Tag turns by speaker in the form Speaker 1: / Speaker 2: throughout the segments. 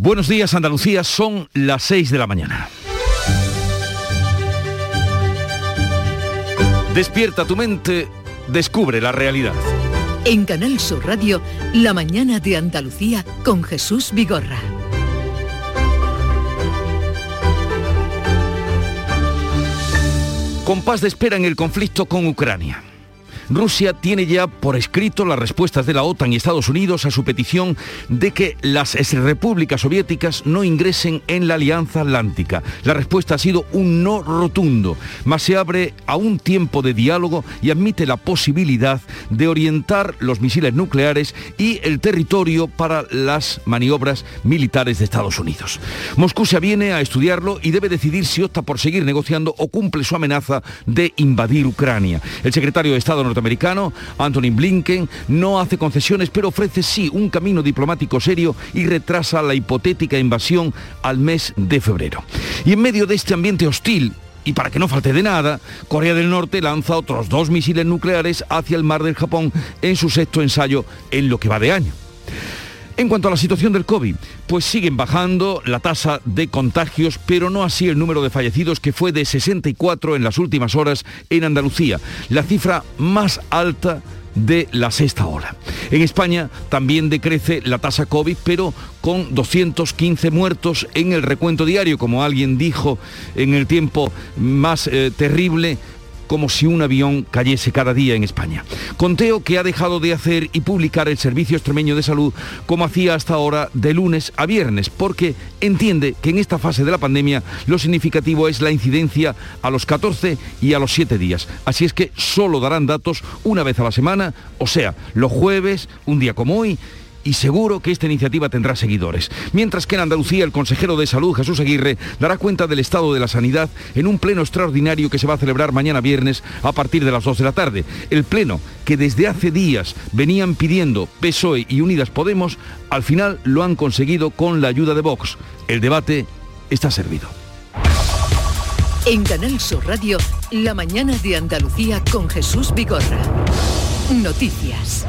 Speaker 1: Buenos días Andalucía, son las 6 de la mañana. Despierta tu mente, descubre la realidad.
Speaker 2: En Canal Sur Radio, La mañana de Andalucía con Jesús Vigorra.
Speaker 1: Compás de espera en el conflicto con Ucrania. Rusia tiene ya por escrito las respuestas de la OTAN y Estados Unidos a su petición de que las repúblicas soviéticas no ingresen en la Alianza Atlántica. La respuesta ha sido un no rotundo, mas se abre a un tiempo de diálogo y admite la posibilidad de orientar los misiles nucleares y el territorio para las maniobras militares de Estados Unidos. Moscú se aviene a estudiarlo y debe decidir si opta por seguir negociando o cumple su amenaza de invadir Ucrania. El secretario de Estado norteamericano americano, Anthony Blinken, no hace concesiones, pero ofrece sí un camino diplomático serio y retrasa la hipotética invasión al mes de febrero. Y en medio de este ambiente hostil, y para que no falte de nada, Corea del Norte lanza otros dos misiles nucleares hacia el mar del Japón en su sexto ensayo en lo que va de año. En cuanto a la situación del COVID, pues siguen bajando la tasa de contagios, pero no así el número de fallecidos que fue de 64 en las últimas horas en Andalucía, la cifra más alta de la sexta ola. En España también decrece la tasa COVID, pero con 215 muertos en el recuento diario, como alguien dijo en el tiempo más eh, terrible como si un avión cayese cada día en España. Conteo que ha dejado de hacer y publicar el Servicio Extremeño de Salud como hacía hasta ahora de lunes a viernes, porque entiende que en esta fase de la pandemia lo significativo es la incidencia a los 14 y a los 7 días. Así es que solo darán datos una vez a la semana, o sea, los jueves, un día como hoy, y seguro que esta iniciativa tendrá seguidores. Mientras que en Andalucía el consejero de Salud, Jesús Aguirre, dará cuenta del estado de la sanidad en un pleno extraordinario que se va a celebrar mañana viernes a partir de las 2 de la tarde. El pleno que desde hace días venían pidiendo PSOE y Unidas Podemos, al final lo han conseguido con la ayuda de Vox. El debate está servido.
Speaker 2: En Canal Sur Radio, la mañana de Andalucía con Jesús Vigorra. Noticias.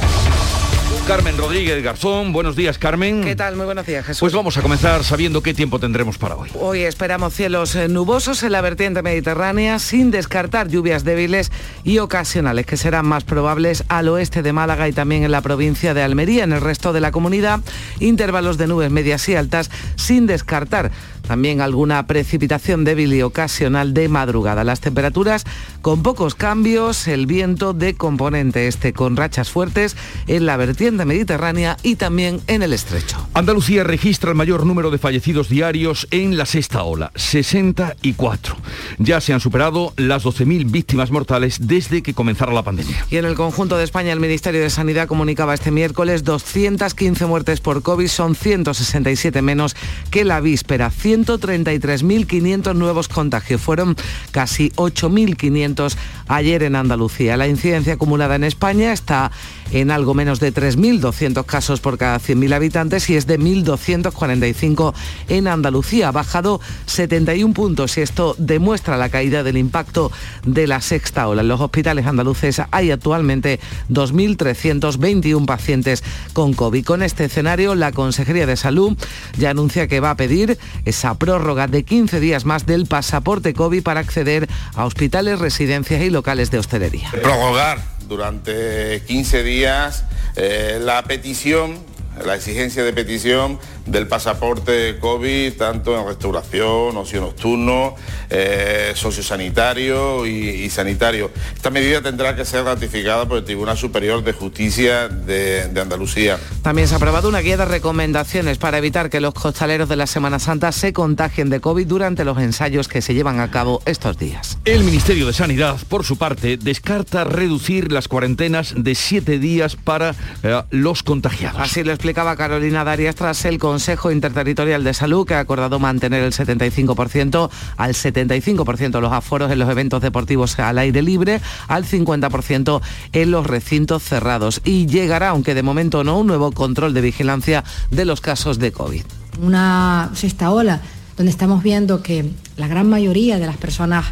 Speaker 1: Carmen Rodríguez Garzón. Buenos días, Carmen.
Speaker 3: ¿Qué tal? Muy buenos días, Jesús.
Speaker 1: Pues vamos a comenzar sabiendo qué tiempo tendremos para hoy.
Speaker 3: Hoy esperamos cielos eh, nubosos en la vertiente mediterránea, sin descartar lluvias débiles y ocasionales, que serán más probables al oeste de Málaga y también en la provincia de Almería. En el resto de la comunidad, intervalos de nubes medias y altas, sin descartar también alguna precipitación débil y ocasional de madrugada. Las temperaturas con pocos cambios, el viento de componente este con rachas fuertes en la vertiente mediterránea y también en el estrecho.
Speaker 1: Andalucía registra el mayor número de fallecidos diarios en la sexta ola, 64. Ya se han superado las 12.000 víctimas mortales desde que comenzara la pandemia.
Speaker 3: Y en el conjunto de España el Ministerio de Sanidad comunicaba este miércoles 215 muertes por COVID, son 167 menos que la víspera. 133.500 nuevos contagios. Fueron casi 8.500 ayer en Andalucía. La incidencia acumulada en España está en algo menos de 3.200 casos por cada 100.000 habitantes y es de 1.245 en Andalucía. Ha bajado 71 puntos y esto demuestra la caída del impacto de la sexta ola. En los hospitales andaluces hay actualmente 2.321 pacientes con COVID. Con este escenario, la Consejería de Salud ya anuncia que va a pedir esa prórroga de 15 días más del pasaporte COVID para acceder a hospitales, residencias y locales de hostelería.
Speaker 4: Prorrogar durante 15 días eh, la petición, la exigencia de petición del pasaporte COVID, tanto en restauración, ocio nocturno, eh, sociosanitario y, sanitario. Esta medida tendrá que ser ratificada por el Tribunal Superior de Justicia de, de, Andalucía.
Speaker 3: También se ha aprobado una guía de recomendaciones para evitar que los costaleros de la Semana Santa se contagien de COVID durante los ensayos que se llevan a cabo estos días.
Speaker 1: El Ministerio de Sanidad, por su parte, descarta reducir las cuarentenas de siete días para eh, los contagiados.
Speaker 3: Así lo explicaba Carolina Darias tras el Consejo Interterritorial de Salud, que ha acordado mantener el 75% al 75% los aforos en los eventos deportivos al aire libre, al 50% en los recintos cerrados. Y llegará, aunque de momento no, un nuevo control de vigilancia de los casos de COVID.
Speaker 5: Una sexta ola donde estamos viendo que la gran mayoría de las personas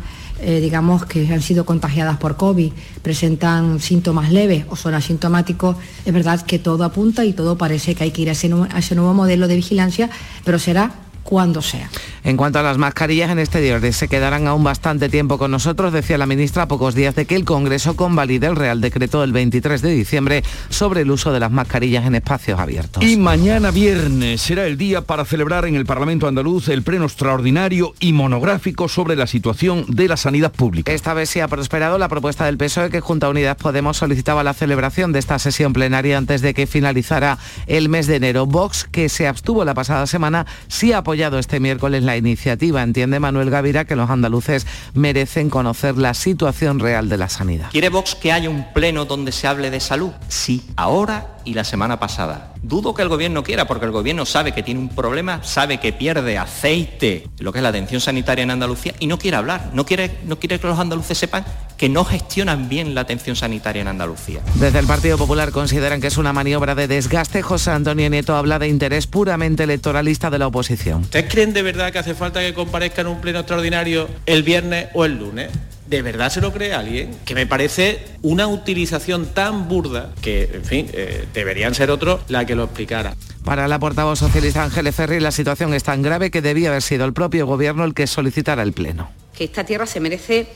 Speaker 5: eh, digamos, que han sido contagiadas por COVID, presentan síntomas leves o son asintomáticos, es verdad que todo apunta y todo parece que hay que ir a ese, a ese nuevo modelo de vigilancia, pero será cuando sea.
Speaker 3: En cuanto a las mascarillas en exteriores, se quedarán aún bastante tiempo con nosotros, decía la ministra a pocos días de que el Congreso convalide el Real Decreto del 23 de diciembre sobre el uso de las mascarillas en espacios abiertos.
Speaker 1: Y mañana viernes será el día para celebrar en el Parlamento andaluz el pleno extraordinario y monográfico sobre la situación de la sanidad pública.
Speaker 3: Esta vez sí ha prosperado la propuesta del PSOE que junto a Unidas Podemos solicitaba la celebración de esta sesión plenaria antes de que finalizara el mes de enero. Vox, que se abstuvo la pasada semana, sí apoyó este miércoles la iniciativa. Entiende Manuel Gavira que los andaluces merecen conocer la situación real de la sanidad.
Speaker 6: ¿Quiere Vox que haya un pleno donde se hable de salud? Sí, ahora y la semana pasada. Dudo que el gobierno quiera, porque el gobierno sabe que tiene un problema, sabe que pierde aceite, lo que es la atención sanitaria en Andalucía, y no quiere hablar, no quiere, no quiere que los andaluces sepan que no gestionan bien la atención sanitaria en Andalucía.
Speaker 3: Desde el Partido Popular consideran que es una maniobra de desgaste. José Antonio Nieto habla de interés puramente electoralista de la oposición.
Speaker 7: ¿Ustedes creen de verdad que hace falta que comparezca en un pleno extraordinario el viernes o el lunes? ¿De verdad se lo cree alguien? Que me parece una utilización tan burda que, en fin, eh, deberían ser otros la que lo explicara.
Speaker 3: Para la portavoz socialista Ángeles Ferri, la situación es tan grave que debía haber sido el propio gobierno el que solicitara el pleno.
Speaker 8: Que esta tierra se merece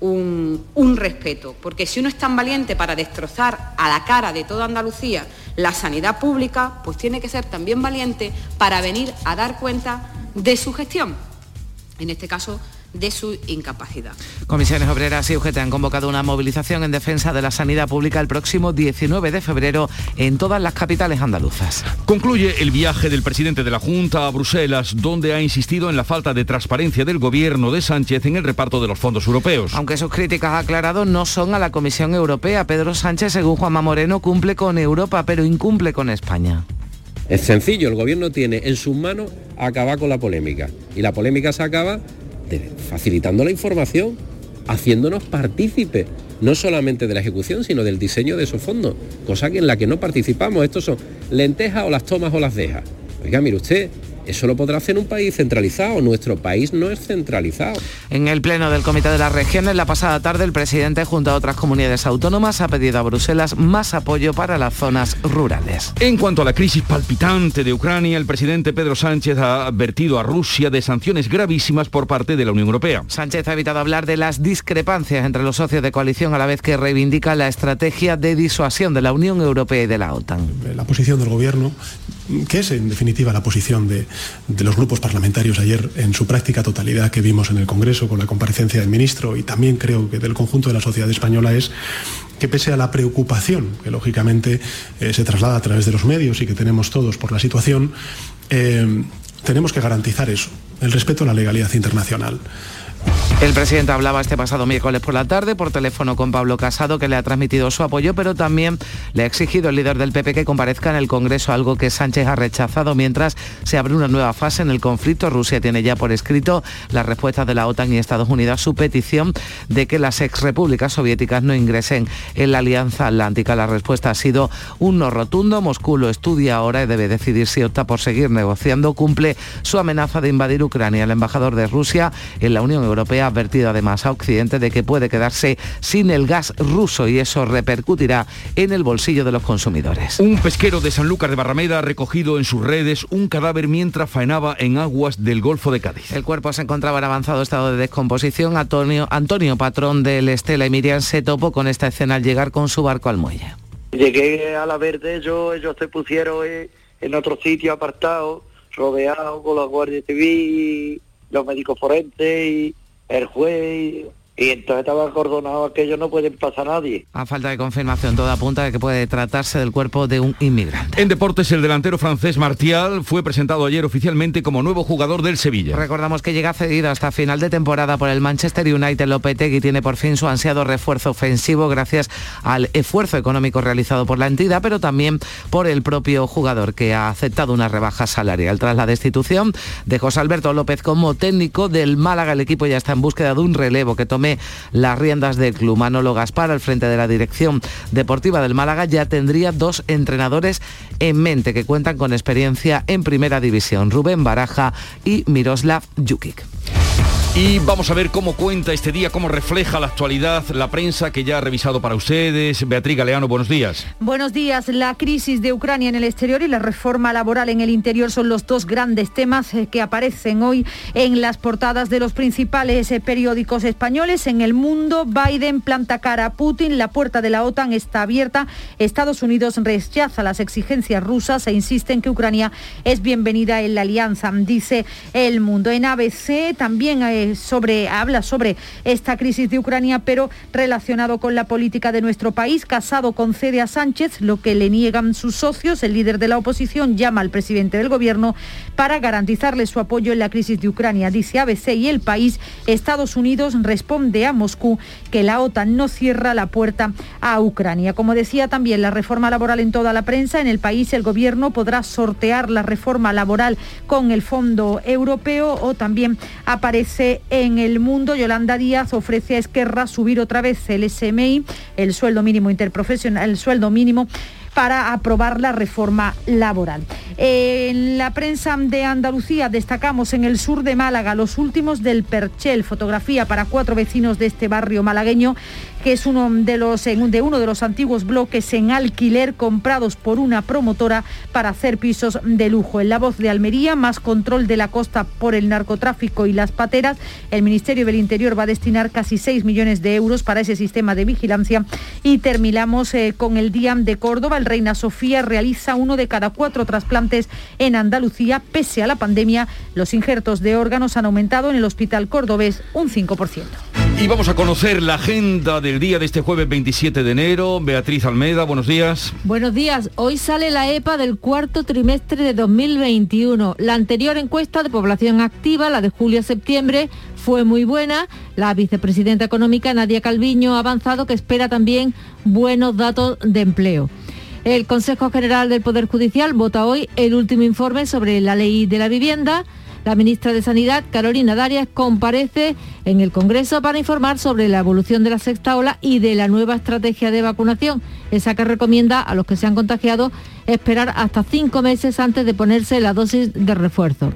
Speaker 8: un, respeto, porque si uno es tan valiente para destrozar a la cara de toda Andalucía la sanidad pública, pues tiene que ser también valiente para venir a dar cuenta de su gestión. En este caso, de su incapacidad.
Speaker 3: Comisiones Obreras y UGT han convocado una movilización en defensa de la sanidad pública el próximo 19 de febrero en todas las capitales andaluzas.
Speaker 1: Concluye el viaje del presidente de la Junta a Bruselas, donde ha insistido en la falta de transparencia del gobierno de Sánchez en el reparto de los fondos europeos.
Speaker 3: Aunque sus críticas, ha aclarado, no son a la Comisión Europea. Pedro Sánchez, según Juanma Moreno, cumple con Europa, pero incumple con España.
Speaker 9: Es sencillo, el gobierno tiene en sus manos acabar con la polémica. Y la polémica se acaba facilitando la información, haciéndonos partícipes, no solamente de la ejecución, sino del diseño de esos fondos, cosa en la que no participamos. Estos son lentejas o las tomas o las dejas. Oiga, mire usted, eso lo podrá hacer un país centralizado. Nuestro país no es centralizado.
Speaker 3: En el Pleno del Comité de las Regiones, la pasada tarde, el presidente, junto a otras comunidades autónomas, ha pedido a Bruselas más apoyo para las zonas rurales.
Speaker 1: En cuanto a la crisis palpitante de Ucrania, el presidente Pedro Sánchez ha advertido a Rusia de sanciones gravísimas por parte de la Unión Europea.
Speaker 3: Sánchez ha evitado hablar de las discrepancias entre los socios de coalición a la vez que reivindica la estrategia de disuasión de la Unión Europea y de la OTAN.
Speaker 10: La posición del gobierno, que es en definitiva la posición de, de los grupos parlamentarios ayer en su práctica totalidad que vimos en el Congreso con la comparecencia del ministro y también creo que del conjunto de la sociedad española es que pese a la preocupación que lógicamente eh, se traslada a través de los medios y que tenemos todos por la situación, eh, tenemos que garantizar eso, el respeto a la legalidad internacional.
Speaker 3: El presidente hablaba este pasado miércoles por la tarde por teléfono con Pablo Casado, que le ha transmitido su apoyo, pero también le ha exigido el líder del PP que comparezca en el Congreso, algo que Sánchez ha rechazado mientras se abre una nueva fase en el conflicto. Rusia tiene ya por escrito las respuestas de la OTAN y Estados Unidos a su petición de que las exrepúblicas soviéticas no ingresen en la Alianza Atlántica. La respuesta ha sido un no rotundo. Moscú lo estudia ahora y debe decidir si opta por seguir negociando. Cumple su amenaza de invadir Ucrania. El embajador de Rusia en la Unión Europea ha advertido además a Occidente de que puede quedarse sin el gas ruso y eso repercutirá en el bolsillo de los consumidores.
Speaker 1: Un pesquero de Sanlúcar de Barrameda ha recogido en sus redes un cadáver mientras faenaba en aguas del Golfo de Cádiz.
Speaker 3: El cuerpo se encontraba en avanzado estado de descomposición. Antonio, Antonio patrón del Estela y Miriam, se topó con esta escena al llegar con su barco al muelle.
Speaker 11: Llegué a la verde, ellos, ellos se pusieron en otro sitio apartado, rodeado con la Guardia Civil, los médicos forenses y, el juez y entonces estaba acordonado aquello, no pueden pasar nadie.
Speaker 3: A falta de confirmación, todo apunta de que puede tratarse del cuerpo de un inmigrante.
Speaker 1: En deportes, el delantero francés Martial fue presentado ayer oficialmente como nuevo jugador del Sevilla.
Speaker 3: Recordamos que llega cedido hasta final de temporada por el Manchester United. Lopetegui tiene por fin su ansiado refuerzo ofensivo gracias al esfuerzo económico realizado por la entidad, pero también por el propio jugador que ha aceptado una rebaja salarial. Tras la destitución de José Alberto López como técnico del Málaga, el equipo ya está en búsqueda de un relevo que tome las riendas del club. Manolo Gaspar, al frente de la dirección deportiva del Málaga, ya tendría dos entrenadores en mente que cuentan con experiencia en primera división, Rubén Baraja y Miroslav Jukic.
Speaker 1: Y vamos a ver cómo cuenta este día, cómo refleja la actualidad la prensa que ya ha revisado para ustedes. Beatriz Galeano, buenos días.
Speaker 12: Buenos días. La crisis de Ucrania en el exterior y la reforma laboral en el interior son los dos grandes temas eh, que aparecen hoy en las portadas de los principales eh, periódicos españoles. En el mundo, Biden planta cara a Putin, la puerta de la OTAN está abierta, Estados Unidos rechaza las exigencias rusas e insiste en que Ucrania es bienvenida en la alianza, dice el mundo. En ABC también hay sobre, habla sobre esta crisis de Ucrania, pero relacionado con la política de nuestro país. Casado concede a Sánchez lo que le niegan sus socios. El líder de la oposición llama al presidente del gobierno para garantizarle su apoyo en la crisis de Ucrania. Dice ABC y el país, Estados Unidos responde a Moscú que la OTAN no cierra la puerta a Ucrania. Como decía también la reforma laboral en toda la prensa, en el país el gobierno podrá sortear la reforma laboral con el Fondo Europeo o también aparece en el mundo. Yolanda Díaz ofrece a Esquerra subir otra vez el SMI, el sueldo mínimo interprofesional, el sueldo mínimo para aprobar la reforma laboral. En la prensa de Andalucía destacamos en el sur de Málaga los últimos del Perchel, fotografía para cuatro vecinos de este barrio malagueño que es uno de, los, de uno de los antiguos bloques en alquiler comprados por una promotora para hacer pisos de lujo. En la voz de Almería, más control de la costa por el narcotráfico y las pateras. El Ministerio del Interior va a destinar casi 6 millones de euros para ese sistema de vigilancia. Y terminamos eh, con el Día de Córdoba. El Reina Sofía realiza uno de cada cuatro trasplantes en Andalucía. Pese a la pandemia, los injertos de órganos han aumentado en el Hospital Cordobés un 5%.
Speaker 1: Y vamos a conocer la agenda del día de este jueves 27 de enero. Beatriz Almeda, buenos días.
Speaker 13: Buenos días. Hoy sale la EPA del cuarto trimestre de 2021. La anterior encuesta de población activa, la de julio a septiembre, fue muy buena. La vicepresidenta económica Nadia Calviño ha avanzado que espera también buenos datos de empleo. El Consejo General del Poder Judicial vota hoy el último informe sobre la ley de la vivienda. La ministra de Sanidad, Carolina Darias, comparece en el Congreso para informar sobre la evolución de la sexta ola y de la nueva estrategia de vacunación, esa que recomienda a los que se han contagiado esperar hasta cinco meses antes de ponerse la dosis de refuerzo.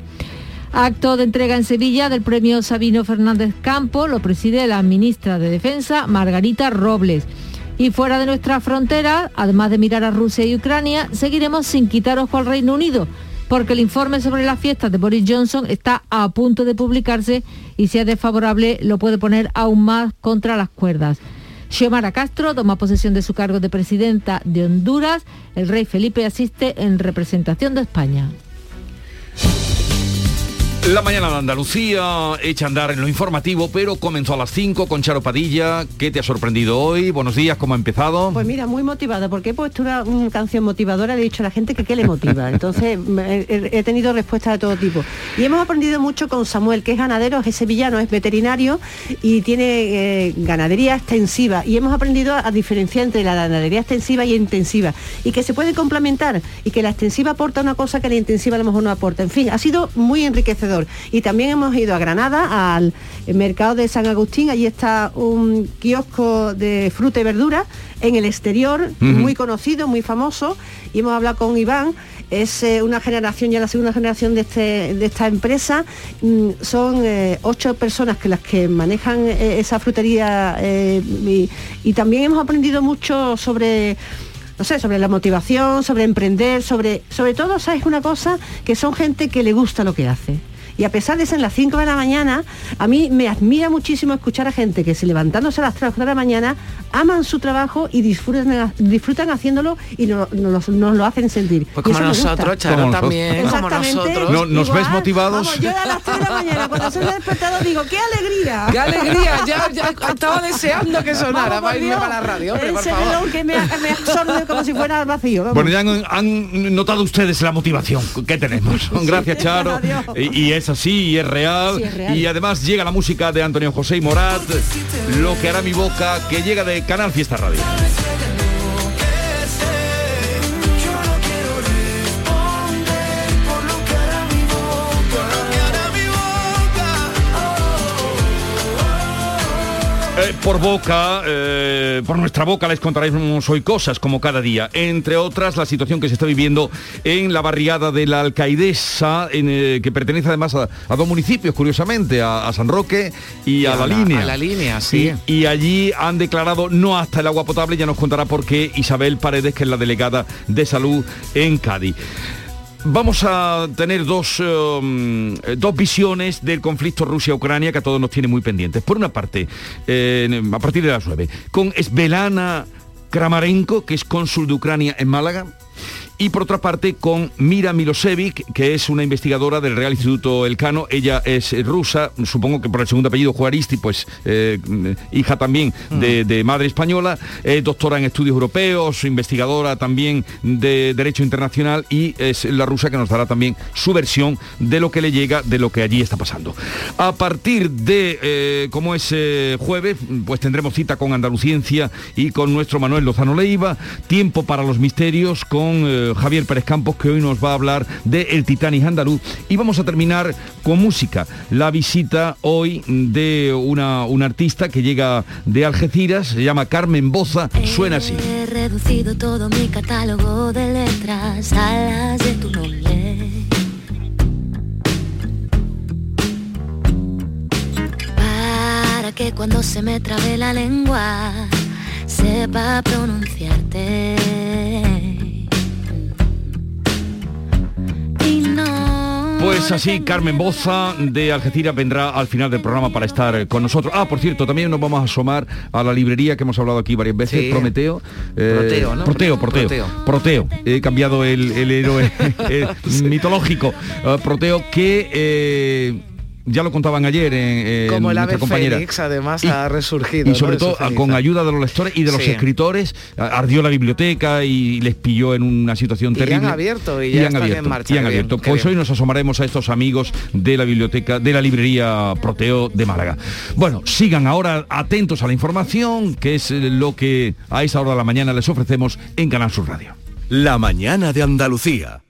Speaker 13: Acto de entrega en Sevilla del premio Sabino Fernández Campo lo preside la ministra de Defensa, Margarita Robles. Y fuera de nuestra frontera, además de mirar a Rusia y Ucrania, seguiremos sin quitar ojo al Reino Unido porque el informe sobre las fiestas de Boris Johnson está a punto de publicarse y si es desfavorable lo puede poner aún más contra las cuerdas. Xiomara Castro toma posesión de su cargo de presidenta de Honduras. El rey Felipe asiste en representación de España.
Speaker 1: La mañana de Andalucía echa a andar en lo informativo, pero comenzó a las 5 con Charo Padilla. ¿Qué te ha sorprendido hoy? Buenos días, ¿cómo ha empezado?
Speaker 14: Pues mira, muy motivada, porque he puesto una, canción motivadora, le he dicho a la gente que qué le motiva. Entonces he, tenido respuestas de todo tipo. Y hemos aprendido mucho con Samuel, que es ganadero, es sevillano, es veterinario y tiene eh, ganadería extensiva. Y hemos aprendido a, diferenciar entre la ganadería extensiva y intensiva. Y que se puede complementar y que la extensiva aporta una cosa que la intensiva a lo mejor no aporta. En fin, ha sido muy enriquecedor y también hemos ido a Granada, al mercado de San Agustín, allí está un kiosco de fruta y verdura en el exterior, muy conocido, muy famoso, y hemos hablado con Iván, es eh, una generación, ya la segunda generación de, este, de esta empresa, mm, son eh, ocho personas que las que manejan eh, esa frutería y, y también hemos aprendido mucho sobre no sé, sobre la motivación, sobre emprender, sobre, sobre todo, ¿sabes una cosa? Que son gente que le gusta lo que hace y a pesar de ser las 5 de la mañana, a mí me admira muchísimo escuchar a gente que se levantándose a las 3 de la mañana aman su trabajo y disfrutan, disfrutan haciéndolo y nos, lo hacen sentir.
Speaker 3: Pues como nosotros, Charo, también, como nosotros.
Speaker 1: ¿Nos ves motivados?
Speaker 14: Vamos, yo a las 3 de la mañana, cuando soy despertado, digo, ¡qué alegría!
Speaker 3: ¡Qué alegría! Ya, ya estaba deseando que sonara para irme para la radio, hombre, por favor.
Speaker 14: que me, me absorbe como si fuera al vacío.
Speaker 1: Bueno, ya han, notado ustedes la motivación que tenemos. Gracias, Charo. y, es así y es real. Y además llega la música de Antonio José y Morat, Lo que hará mi boca, que llega de Canal Fiesta Radio. Eh, por boca, eh, por nuestra boca les contaremos hoy cosas como cada día. Entre otras, la situación que se está viviendo en la barriada de la Alcaidesa, en, eh, que pertenece además a, a dos municipios, curiosamente, a, a San Roque y, a, la, línea.
Speaker 3: A la línea, sí.
Speaker 1: Y, y allí han declarado no hasta el agua potable, ya nos contará por qué Isabel Paredes, que es la delegada de salud en Cádiz. Vamos a tener dos, um, dos visiones del conflicto Rusia-Ucrania que a todos nos tiene muy pendientes. Por una parte, eh, a partir de las 9, con Svelana Kramarenko, que es cónsul de Ucrania en Málaga, y por otra parte con Mira Milosevic, que es una investigadora del Real Instituto Elcano. Ella es eh, rusa, supongo que por el segundo apellido Juaristi, pues eh, hija también de, de madre española, es doctora en estudios europeos, investigadora también de Derecho Internacional y es la rusa que nos dará también su versión de lo que le llega, de lo que allí está pasando. A partir de, eh, como es eh, jueves, pues tendremos cita con Andaluciencia y con nuestro Manuel Lozano Leiva, tiempo para los misterios con Javier Pérez Campos, que hoy nos va a hablar de El Titanic andaluz. Y vamos a terminar con música. La visita hoy de una, una artista que llega de Algeciras, se llama Carmen Boza, suena así.
Speaker 15: He reducido todo mi catálogo de letras a las de tu nombre. Para que cuando se me trabe la lengua sepa pronunciarte.
Speaker 1: Pues así, Carmen Boza de Algeciras vendrá al final del programa para estar con nosotros. Ah, por cierto, también nos vamos a asomar a la librería que hemos hablado aquí varias veces,
Speaker 3: Sí.
Speaker 1: Prometeo. eh,
Speaker 3: Proteo, ¿no?
Speaker 1: Proteo, Proteo.
Speaker 3: Proteo.
Speaker 1: Proteo. He cambiado el, el héroe mitológico. eh, Proteo, que eh, ya lo contaban ayer en, en
Speaker 3: Como el
Speaker 1: nuestra
Speaker 3: ave
Speaker 1: compañera.
Speaker 3: fénix, además,
Speaker 1: Y-
Speaker 3: ha resurgido.
Speaker 1: Y sobre todo con ayuda de los lectores y de los
Speaker 3: Sí.
Speaker 1: escritores, ardió la biblioteca y les pilló en una situación
Speaker 3: Y ya han
Speaker 1: terrible.
Speaker 3: abierto, y ya están en marcha,
Speaker 1: y han
Speaker 3: bien,
Speaker 1: abierto. Pues
Speaker 3: bien.
Speaker 1: hoy nos asomaremos a estos amigos de la biblioteca, de la librería Proteo de Málaga. Bueno, sigan ahora atentos a la información, que es lo que a esa hora de la mañana les ofrecemos en Canal Sur Radio.
Speaker 16: La mañana de Andalucía.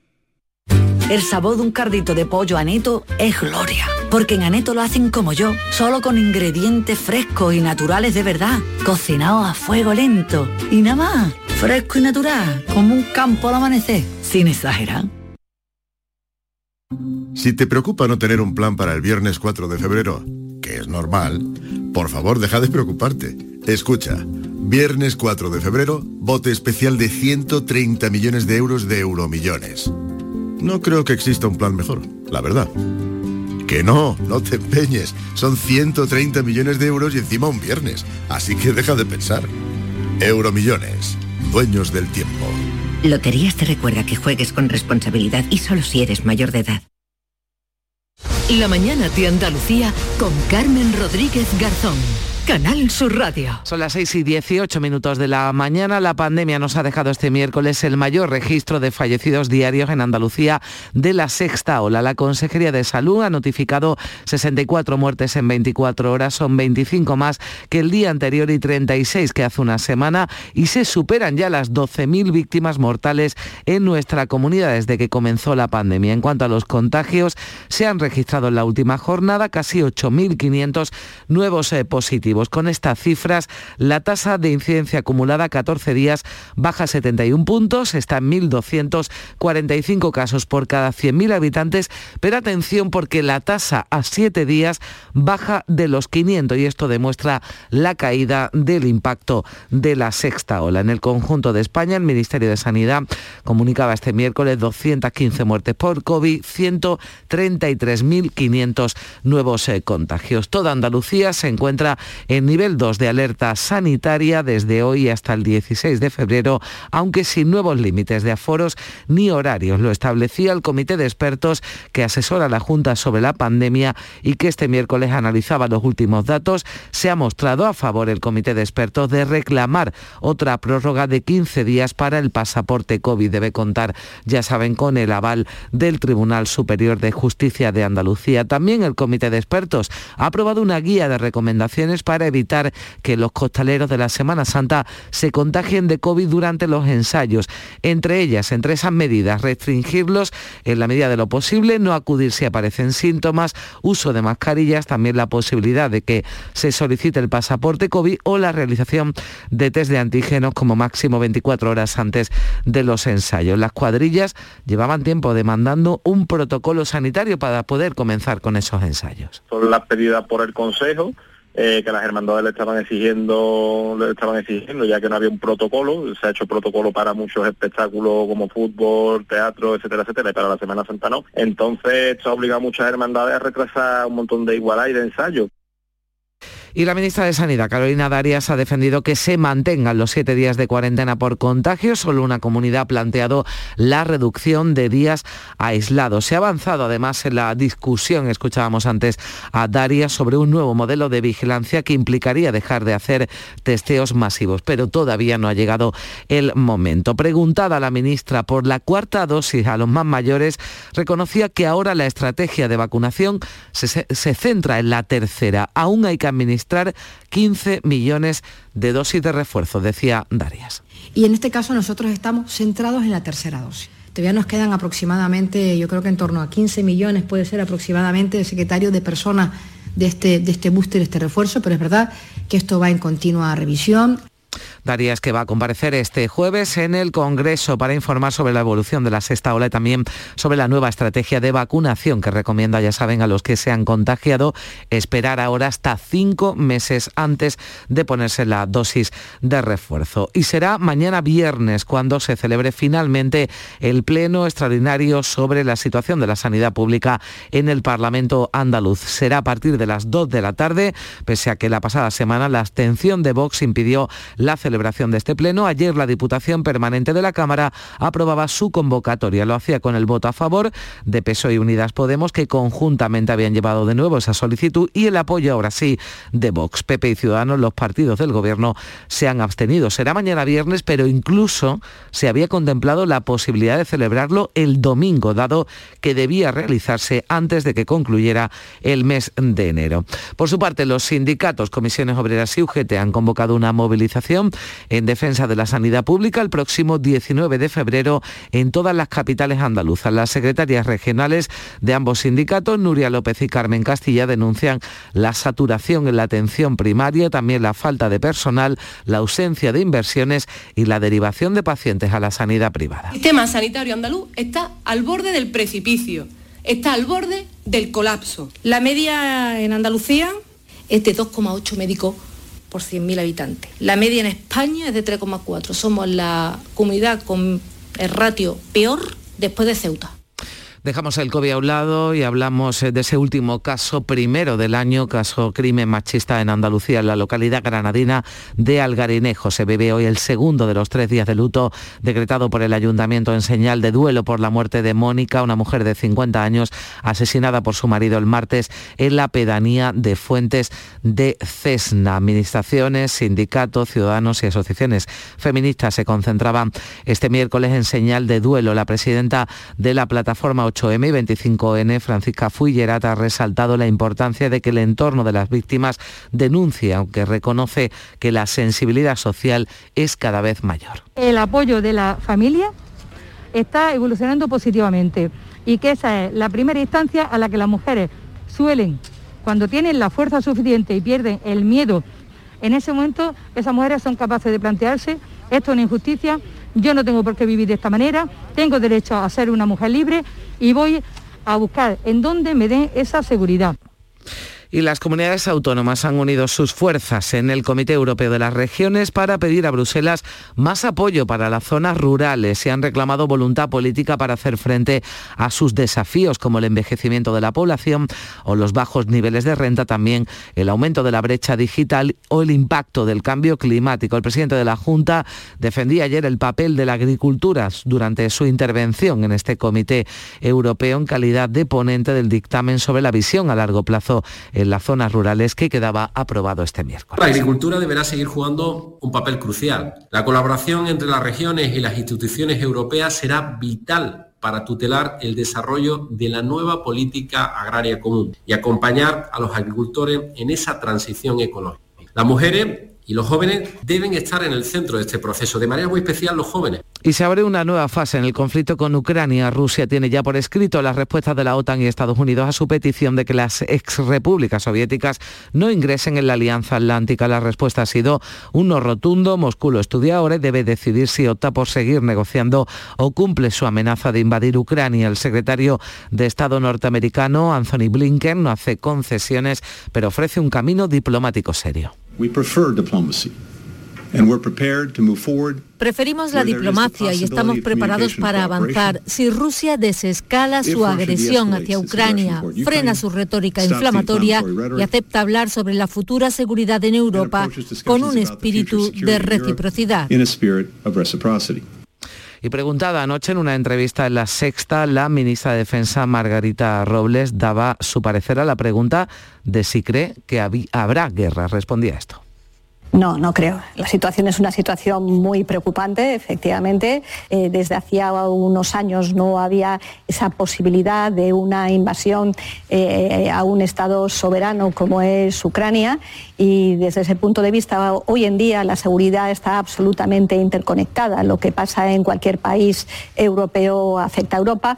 Speaker 17: El sabor de un cardito de pollo aneto es gloria, porque en aneto lo hacen como yo, solo con ingredientes frescos y naturales de verdad, cocinados a fuego lento y nada más, fresco y natural, como un campo al amanecer, sin exagerar.
Speaker 18: Si te preocupa no tener un plan para el viernes 4 de febrero, que es normal, por favor deja de preocuparte. Escucha, viernes 4 de febrero, bote especial de 130 millones de euros de euromillones. No creo que exista un plan mejor, la verdad. Que no, no te empeñes. Son 130 millones de euros y encima un viernes. Así que deja de pensar. Euromillones, dueños del tiempo.
Speaker 19: Loterías te recuerda que juegues con responsabilidad y solo si eres mayor de edad.
Speaker 2: La mañana de Andalucía con Carmen Rodríguez Garzón. Canal Sur Radio.
Speaker 3: Son las 6 y 18 minutos de la mañana. La pandemia nos ha dejado este miércoles el mayor registro de fallecidos diarios en Andalucía de la sexta ola. La Consejería de Salud ha notificado 64 muertes en 24 horas, son 25 más que el día anterior y 36 que hace una semana y se superan ya las 12.000 víctimas mortales en nuestra comunidad desde que comenzó la pandemia. En cuanto a los contagios, se han registrado en la última jornada casi 8.500 nuevos eh, Con estas cifras, la tasa de incidencia acumulada a 14 días baja 71 puntos, está en 1.245 casos por cada 100.000 habitantes, pero atención porque la tasa a 7 días baja de los 500 y esto demuestra la caída del impacto de la sexta ola. En el conjunto de España, el Ministerio de Sanidad comunicaba este miércoles 215 muertes por COVID, 133.500 nuevos eh, contagios. Toda Andalucía se encuentra en nivel 2 de alerta sanitaria desde hoy hasta el 16 de febrero, aunque sin nuevos límites de aforos ni horarios. Lo establecía el comité de expertos que asesora a la Junta sobre la pandemia y que este miércoles analizaba los últimos datos. Se ha mostrado a favor el comité de expertos de reclamar otra prórroga de 15 días para el pasaporte COVID. Debe contar, ya saben, con el aval del Tribunal Superior de Justicia de Andalucía. También el comité de expertos ha aprobado una guía de recomendaciones para para evitar que los costaleros de la Semana Santa se contagien de COVID durante los ensayos. Entre ellas, entre esas medidas, restringirlos en la medida de lo posible, no acudir si aparecen síntomas, uso de mascarillas, también la posibilidad de que se solicite el pasaporte COVID o la realización de test de antígenos como máximo 24 horas antes de los ensayos. Las cuadrillas llevaban tiempo demandando un protocolo sanitario para poder comenzar con esos ensayos.
Speaker 20: Son las pedidas por el Consejo, eh, que las hermandades le estaban exigiendo, le estaban exigiendo, ya que no había un protocolo, se ha hecho protocolo para muchos espectáculos como fútbol, teatro, etcétera, etcétera, y para la Semana Santa no. Entonces esto ha obligado a muchas hermandades a retrasar un montón de igualdad y de ensayos.
Speaker 3: Y la ministra de Sanidad, Carolina Darias, ha defendido que se mantengan los siete días de cuarentena por contagio. Solo una comunidad ha planteado la reducción de días aislados. Se ha avanzado además en la discusión, escuchábamos antes a Darias, sobre un nuevo modelo de vigilancia que implicaría dejar de hacer testeos masivos, pero todavía no ha llegado el momento. Preguntada la ministra por la cuarta dosis a los más mayores, reconocía que ahora la estrategia de vacunación se, se centra en la tercera. Aún hay que administrar 15 millones de dosis de refuerzo, decía Darias.
Speaker 5: Y en este caso nosotros estamos centrados en la tercera dosis. Todavía nos quedan aproximadamente, yo creo que en torno a 15 millones puede ser aproximadamente el secretario de personas de este, de este booster, este refuerzo, pero es verdad que esto va en continua revisión.
Speaker 3: Darías que va a comparecer este jueves en el Congreso para informar sobre la evolución de la sexta ola y también sobre la nueva estrategia de vacunación que recomienda, ya saben, a los que se han contagiado esperar ahora hasta cinco meses antes de ponerse la dosis de refuerzo. Y será mañana viernes cuando se celebre finalmente el pleno extraordinario sobre la situación de la sanidad pública en el Parlamento andaluz. Será a partir de las 2 de la tarde, pese a que la pasada semana la abstención de Vox impidió la celebración celebración de este pleno, ayer la Diputación Permanente de la Cámara aprobaba su convocatoria. Lo hacía con el voto a favor de PSOE y Unidas Podemos, que conjuntamente habían llevado de nuevo esa solicitud, y el apoyo ahora sí de Vox. PP y Ciudadanos, los partidos del Gobierno, se han abstenido. Será mañana viernes, pero incluso se había contemplado la posibilidad de celebrarlo el domingo, dado que debía realizarse antes de que concluyera el mes de enero. Por su parte, los sindicatos, comisiones obreras y UGT han convocado una movilización en defensa de la sanidad pública el próximo 19 de febrero en todas las capitales andaluzas. Las secretarias regionales de ambos sindicatos, Nuria López y Carmen Castilla, denuncian la saturación en la atención primaria, también la falta de personal, la ausencia de inversiones y la derivación de pacientes a la sanidad privada.
Speaker 21: El sistema sanitario andaluz está al borde del precipicio, está al borde del colapso. La media en Andalucía es de 2,8 médicos por 100.000 habitantes. La media en España es de 3,4. Somos la comunidad con el ratio peor después de Ceuta.
Speaker 3: Dejamos el COVID a un lado y hablamos eh, de ese último caso primero del año, caso crimen machista en Andalucía, en la localidad granadina de Algarinejo. Se vive hoy el segundo de los tres días de luto decretado por el ayuntamiento en señal de duelo por la muerte de Mónica, una mujer de 50 años asesinada por su marido el martes en la pedanía de Fuentes de Cesna. Administraciones, sindicatos, ciudadanos y asociaciones feministas se concentraban este miércoles en señal de duelo. La presidenta de la plataforma 8M y 25N, Francisca Fullerat, ha resaltado la importancia de que el entorno de las víctimas denuncie, aunque reconoce que la sensibilidad social es cada vez mayor.
Speaker 12: El apoyo de la familia está evolucionando positivamente y que esa es la primera instancia a la que las mujeres suelen, cuando tienen la fuerza suficiente y pierden el miedo, en ese momento esas mujeres son capaces de plantearse esto es una injusticia, yo no tengo por qué vivir de esta manera, tengo derecho a ser una mujer libre y voy a buscar en dónde me den esa seguridad
Speaker 3: y las comunidades autónomas han unido sus fuerzas en el Comité Europeo de las Regiones para pedir a Bruselas más apoyo para las zonas rurales y han reclamado voluntad política para hacer frente a sus desafíos como el envejecimiento de la población o los bajos niveles de renta, también el aumento de la brecha digital o el impacto del cambio climático. El presidente de la Junta defendía ayer el papel de la agricultura durante su intervención en este Comité Europeo en calidad de ponente del dictamen sobre la visión a largo plazo las zonas rurales que quedaba aprobado este miércoles.
Speaker 9: La agricultura deberá seguir jugando un papel crucial. La colaboración entre las regiones y las instituciones europeas será vital para tutelar el desarrollo de la nueva política agraria común y acompañar a los agricultores en esa transición ecológica. Las mujeres y los jóvenes deben estar en el centro de este proceso, de manera muy especial los jóvenes.
Speaker 3: Y se abre una nueva fase en el conflicto con Ucrania. Rusia tiene ya por escrito las respuestas de la OTAN y Estados Unidos a su petición de que las exrepúblicas soviéticas no ingresen en la Alianza Atlántica. La respuesta ha sido un no rotundo. Moscú lo estudia ahora y debe decidir si opta por seguir negociando o cumple su amenaza de invadir Ucrania. El secretario de Estado norteamericano, Anthony Blinken, no hace concesiones, pero ofrece un camino diplomático serio.
Speaker 22: Preferimos la diplomacia y estamos preparados para avanzar. Si Rusia desescala su agresión hacia Ucrania, frena su retórica inflamatoria y acepta hablar sobre la futura seguridad en Europa con un espíritu de reciprocidad.
Speaker 3: Y preguntada anoche en una entrevista en La Sexta, la ministra de Defensa Margarita Robles daba su parecer a la pregunta de si cree que habrá guerra. Respondía esto.
Speaker 23: No, no creo. La situación es una situación muy preocupante, efectivamente. Eh, desde hacía unos años no había esa posibilidad de una invasión eh, a un Estado soberano como es Ucrania y desde ese punto de vista hoy en día la seguridad está absolutamente interconectada. Lo que pasa en cualquier país europeo afecta a Europa.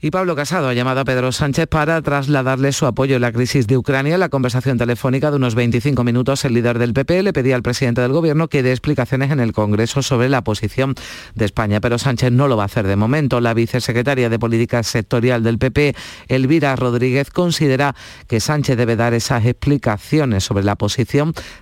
Speaker 3: Y Pablo Casado ha llamado a Pedro Sánchez para trasladarle su apoyo en la crisis de Ucrania. En la conversación telefónica de unos 25 minutos, el líder del PP le pedía al presidente del Gobierno que dé explicaciones en el Congreso sobre la posición de España. Pero Sánchez no lo va a hacer de momento. La vicesecretaria de Política Sectorial del PP, Elvira Rodríguez, considera que Sánchez debe dar esas explicaciones sobre la posición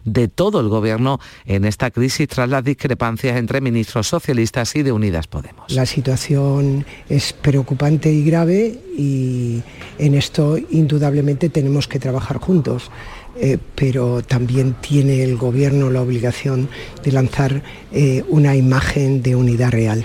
Speaker 3: de todo el Gobierno en esta crisis tras las discrepancias entre ministros socialistas y de Unidas Podemos.
Speaker 24: La situación es preocupante y grave y en esto indudablemente tenemos que trabajar juntos. Eh, pero también tiene el Gobierno la obligación de lanzar eh, una imagen de unidad real.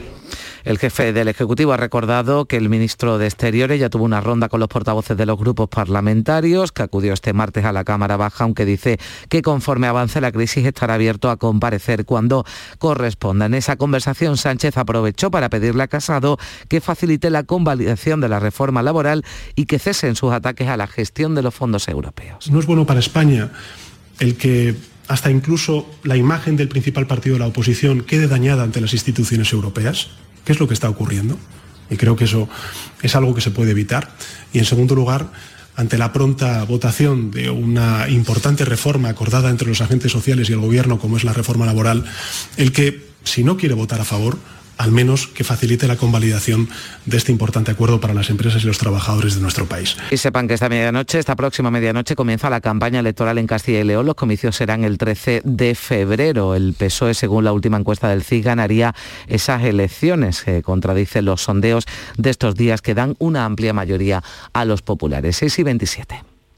Speaker 3: El jefe del Ejecutivo ha recordado que el ministro de Exteriores ya tuvo una ronda con los portavoces de los grupos parlamentarios, que acudió este martes a la Cámara Baja, aunque dice que conforme avance la crisis estará abierto a comparecer cuando corresponda. En esa conversación, Sánchez aprovechó para pedirle a Casado que facilite la convalidación de la reforma laboral y que cesen sus ataques a la gestión de los fondos europeos.
Speaker 10: No es bueno para España el que hasta incluso la imagen del principal partido de la oposición quede dañada ante las instituciones europeas. ¿Qué es lo que está ocurriendo? Y creo que eso es algo que se puede evitar. Y en segundo lugar, ante la pronta votación de una importante reforma acordada entre los agentes sociales y el Gobierno, como es la reforma laboral, el que, si no quiere votar a favor, al menos que facilite la convalidación de este importante acuerdo para las empresas y los trabajadores de nuestro país.
Speaker 3: Y sepan que esta medianoche, esta próxima medianoche, comienza la campaña electoral en Castilla y León. Los comicios serán el 13 de febrero. El PSOE, según la última encuesta del CIG, ganaría esas elecciones, que contradicen los sondeos de estos días que dan una amplia mayoría a los populares. 6 y 27.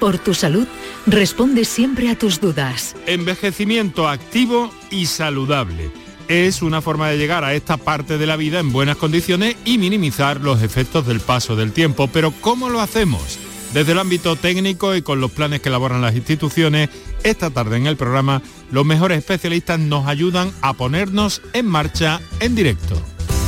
Speaker 2: por tu salud, responde siempre a tus dudas.
Speaker 25: Envejecimiento activo y saludable. Es una forma de llegar a esta parte de la vida en buenas condiciones y minimizar los efectos del paso del tiempo. Pero ¿cómo lo hacemos? Desde el ámbito técnico y con los planes que elaboran las instituciones, esta tarde en el programa los mejores especialistas nos ayudan a ponernos en marcha en directo.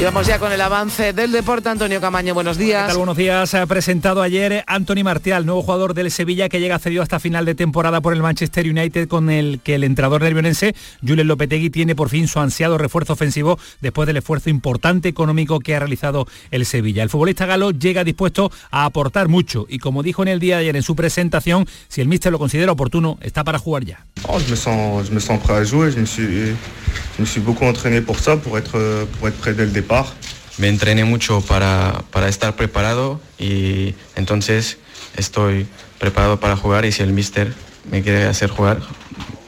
Speaker 3: Y vamos ya con el avance del deporte. Antonio Camaño, buenos días.
Speaker 26: Buenos días. Se ha presentado ayer Anthony Martial, nuevo jugador del Sevilla que llega cedido hasta final de temporada por el Manchester United con el que el entrenador nervionense Julen Lopetegui tiene por fin su ansiado refuerzo ofensivo después del esfuerzo importante económico que ha realizado el Sevilla. El futbolista galo llega dispuesto a aportar mucho y como dijo en el día de ayer en su presentación, si el míster lo considera oportuno, está para jugar ya.
Speaker 27: Oh, je me sens, je me sens prêt à jouer, je me suis, je me suis beaucoup entraîné pour ça, pour être, pour être prêt dès le départ.
Speaker 28: Me entrené mucho para, para estar preparado y entonces estoy preparado para jugar y si el mister me quiere hacer jugar,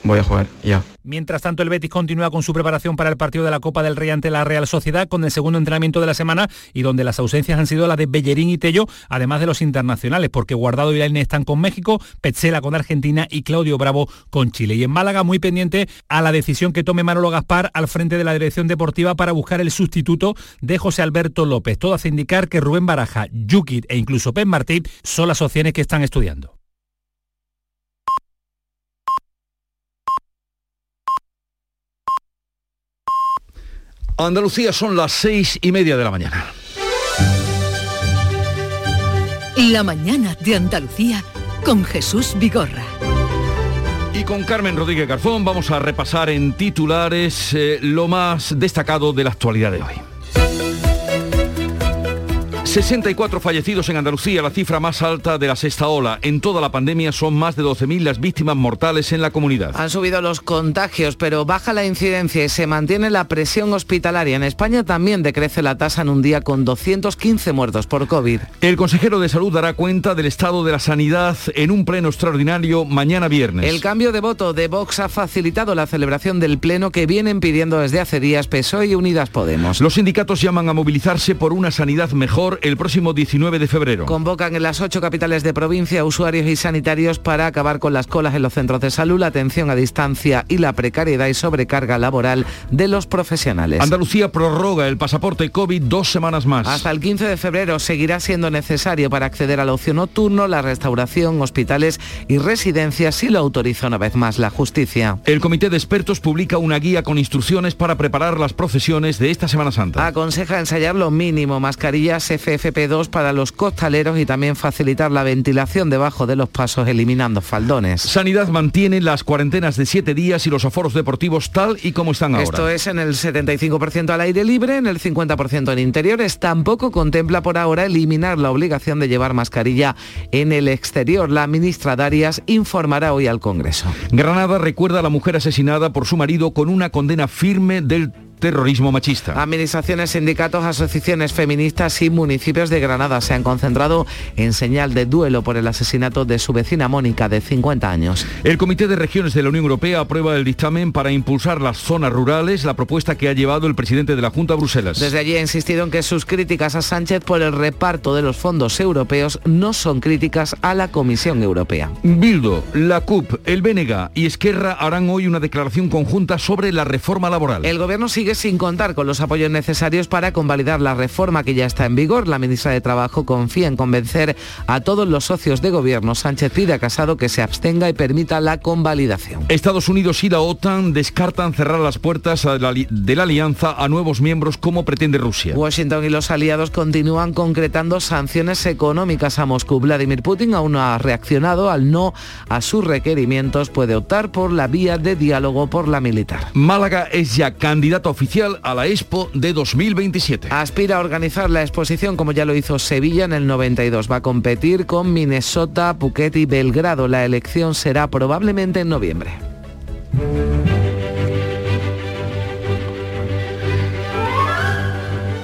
Speaker 28: voy a jugar ya.
Speaker 26: Mientras tanto, el Betis continúa con su preparación para el partido de la Copa del Rey ante la Real Sociedad con el segundo entrenamiento de la semana y donde las ausencias han sido las de Bellerín y Tello, además de los internacionales, porque Guardado y Laine están con México, Petzela con Argentina y Claudio Bravo con Chile. Y en Málaga muy pendiente a la decisión que tome Manolo Gaspar al frente de la dirección deportiva para buscar el sustituto de José Alberto López. Todo hace indicar que Rubén Baraja, Yukit e incluso Pep Martí son las opciones que están estudiando.
Speaker 1: Andalucía son las seis y media de la mañana.
Speaker 2: La mañana de Andalucía con Jesús Vigorra.
Speaker 1: Y con Carmen Rodríguez Garzón vamos a repasar en titulares eh, lo más destacado de la actualidad de hoy. 64 fallecidos en Andalucía, la cifra más alta de la sexta ola. En toda la pandemia son más de 12.000 las víctimas mortales en la comunidad.
Speaker 3: Han subido los contagios, pero baja la incidencia y se mantiene la presión hospitalaria. En España también decrece la tasa en un día con 215 muertos por COVID.
Speaker 1: El consejero de Salud dará cuenta del estado de la sanidad en un pleno extraordinario mañana viernes.
Speaker 3: El cambio de voto de Vox ha facilitado la celebración del pleno que vienen pidiendo desde hace días PSOE y Unidas Podemos.
Speaker 1: Los sindicatos llaman a movilizarse por una sanidad mejor el próximo 19 de febrero.
Speaker 3: Convocan en las ocho capitales de provincia usuarios y sanitarios para acabar con las colas en los centros de salud, la atención a distancia y la precariedad y sobrecarga laboral de los profesionales.
Speaker 1: Andalucía prorroga el pasaporte COVID dos semanas más.
Speaker 3: Hasta el 15 de febrero seguirá siendo necesario para acceder al ocio nocturno, la restauración, hospitales y residencias si lo autoriza una vez más la justicia.
Speaker 1: El comité de expertos publica una guía con instrucciones para preparar las procesiones de esta Semana Santa.
Speaker 3: Aconseja ensayar lo mínimo, mascarillas FFP2 para los costaleros y también facilitar la ventilación debajo de los pasos eliminando faldones.
Speaker 1: Sanidad mantiene las cuarentenas de siete días y los aforos deportivos tal y como están ahora.
Speaker 3: Esto es en el 75% al aire libre, en el 50% en interiores. Tampoco contempla por ahora eliminar la obligación de llevar mascarilla en el exterior. La ministra Darias informará hoy al Congreso.
Speaker 1: Granada recuerda a la mujer asesinada por su marido con una condena firme del terrorismo machista.
Speaker 3: Administraciones, sindicatos, asociaciones feministas y municipios de Granada se han concentrado en señal de duelo por el asesinato de su vecina Mónica, de 50 años.
Speaker 1: El Comité de Regiones de la Unión Europea aprueba el dictamen para impulsar las zonas rurales, la propuesta que ha llevado el presidente de la Junta a Bruselas.
Speaker 3: Desde allí ha insistido en que sus críticas a Sánchez por el reparto de los fondos europeos no son críticas a la Comisión Europea.
Speaker 1: Bildo, la CUP, el BNG y Esquerra harán hoy una declaración conjunta sobre la reforma laboral.
Speaker 3: El gobierno sigue sin contar con los apoyos necesarios para convalidar la reforma que ya está en vigor. La ministra de Trabajo confía en convencer a todos los socios de gobierno. Sánchez pide a Casado que se abstenga y permita la convalidación.
Speaker 1: Estados Unidos y la OTAN descartan cerrar las puertas de la, de la alianza a nuevos miembros como pretende Rusia.
Speaker 3: Washington y los aliados continúan concretando sanciones económicas a Moscú. Vladimir Putin aún no ha reaccionado al no a sus requerimientos. Puede optar por la vía de diálogo por la militar.
Speaker 1: Málaga es ya candidato a la Expo de 2027.
Speaker 3: Aspira a organizar la exposición como ya lo hizo Sevilla en el 92. Va a competir con Minnesota, Phuket y Belgrado. La elección será probablemente en noviembre.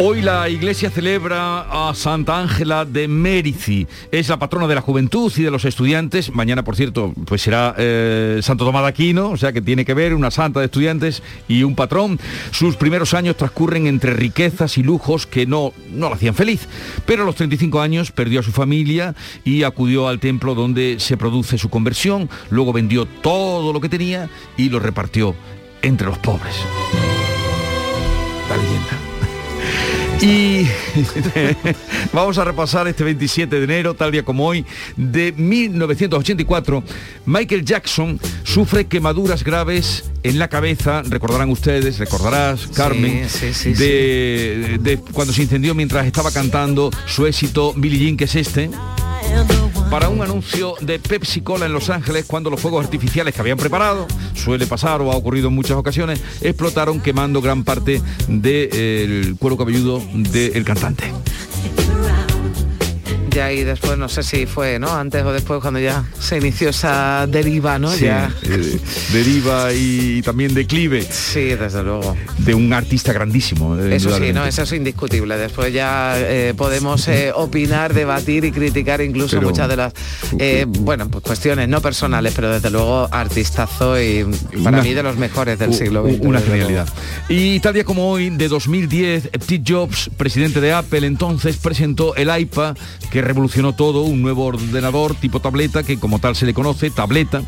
Speaker 1: Hoy la iglesia celebra a Santa Ángela de Mérici. Es la patrona de la juventud y de los estudiantes. Mañana, por cierto, pues será eh, Santo Tomás de Aquino, o sea que tiene que ver una santa de estudiantes y un patrón. Sus primeros años transcurren entre riquezas y lujos que no, no la hacían feliz. Pero a los 35 años perdió a su familia y acudió al templo donde se produce su conversión. Luego vendió todo lo que tenía y lo repartió entre los pobres. La leyenda. Y vamos a repasar este 27 de enero, tal día como hoy, de 1984. Michael Jackson sufre quemaduras graves en la cabeza, recordarán ustedes, recordarás, Carmen,
Speaker 3: Sí, sí, sí,
Speaker 1: de, de cuando se incendió mientras estaba cantando su éxito Billie Jean, que es este para un anuncio de Pepsi Cola en Los Ángeles cuando los fuegos artificiales que habían preparado, suele pasar o ha ocurrido en muchas ocasiones, explotaron quemando gran parte del cuero cabelludo del cantante.
Speaker 3: Ya y después no sé si fue, ¿no? Antes o después cuando ya se inició esa deriva, ¿no?
Speaker 1: Sí,
Speaker 3: ya.
Speaker 1: eh, deriva y también declive.
Speaker 3: Sí, desde luego.
Speaker 1: De un artista grandísimo. eh,
Speaker 3: Eso sí, no, eso es indiscutible. Después ya eh, podemos eh, opinar, debatir y criticar incluso
Speaker 1: Pero-
Speaker 3: muchas de las bueno, pues cuestiones no personales, pero desde luego artistazo y para
Speaker 1: Una-
Speaker 3: mí de los mejores del
Speaker 1: U-
Speaker 3: siglo XX.
Speaker 1: Una genialidad. Y tal día como hoy, de 2010, Steve Jobs, presidente de Apple, entonces presentó el iPad, que revolucionó todo, un nuevo ordenador tipo tableta, que como tal se le conoce, tableta,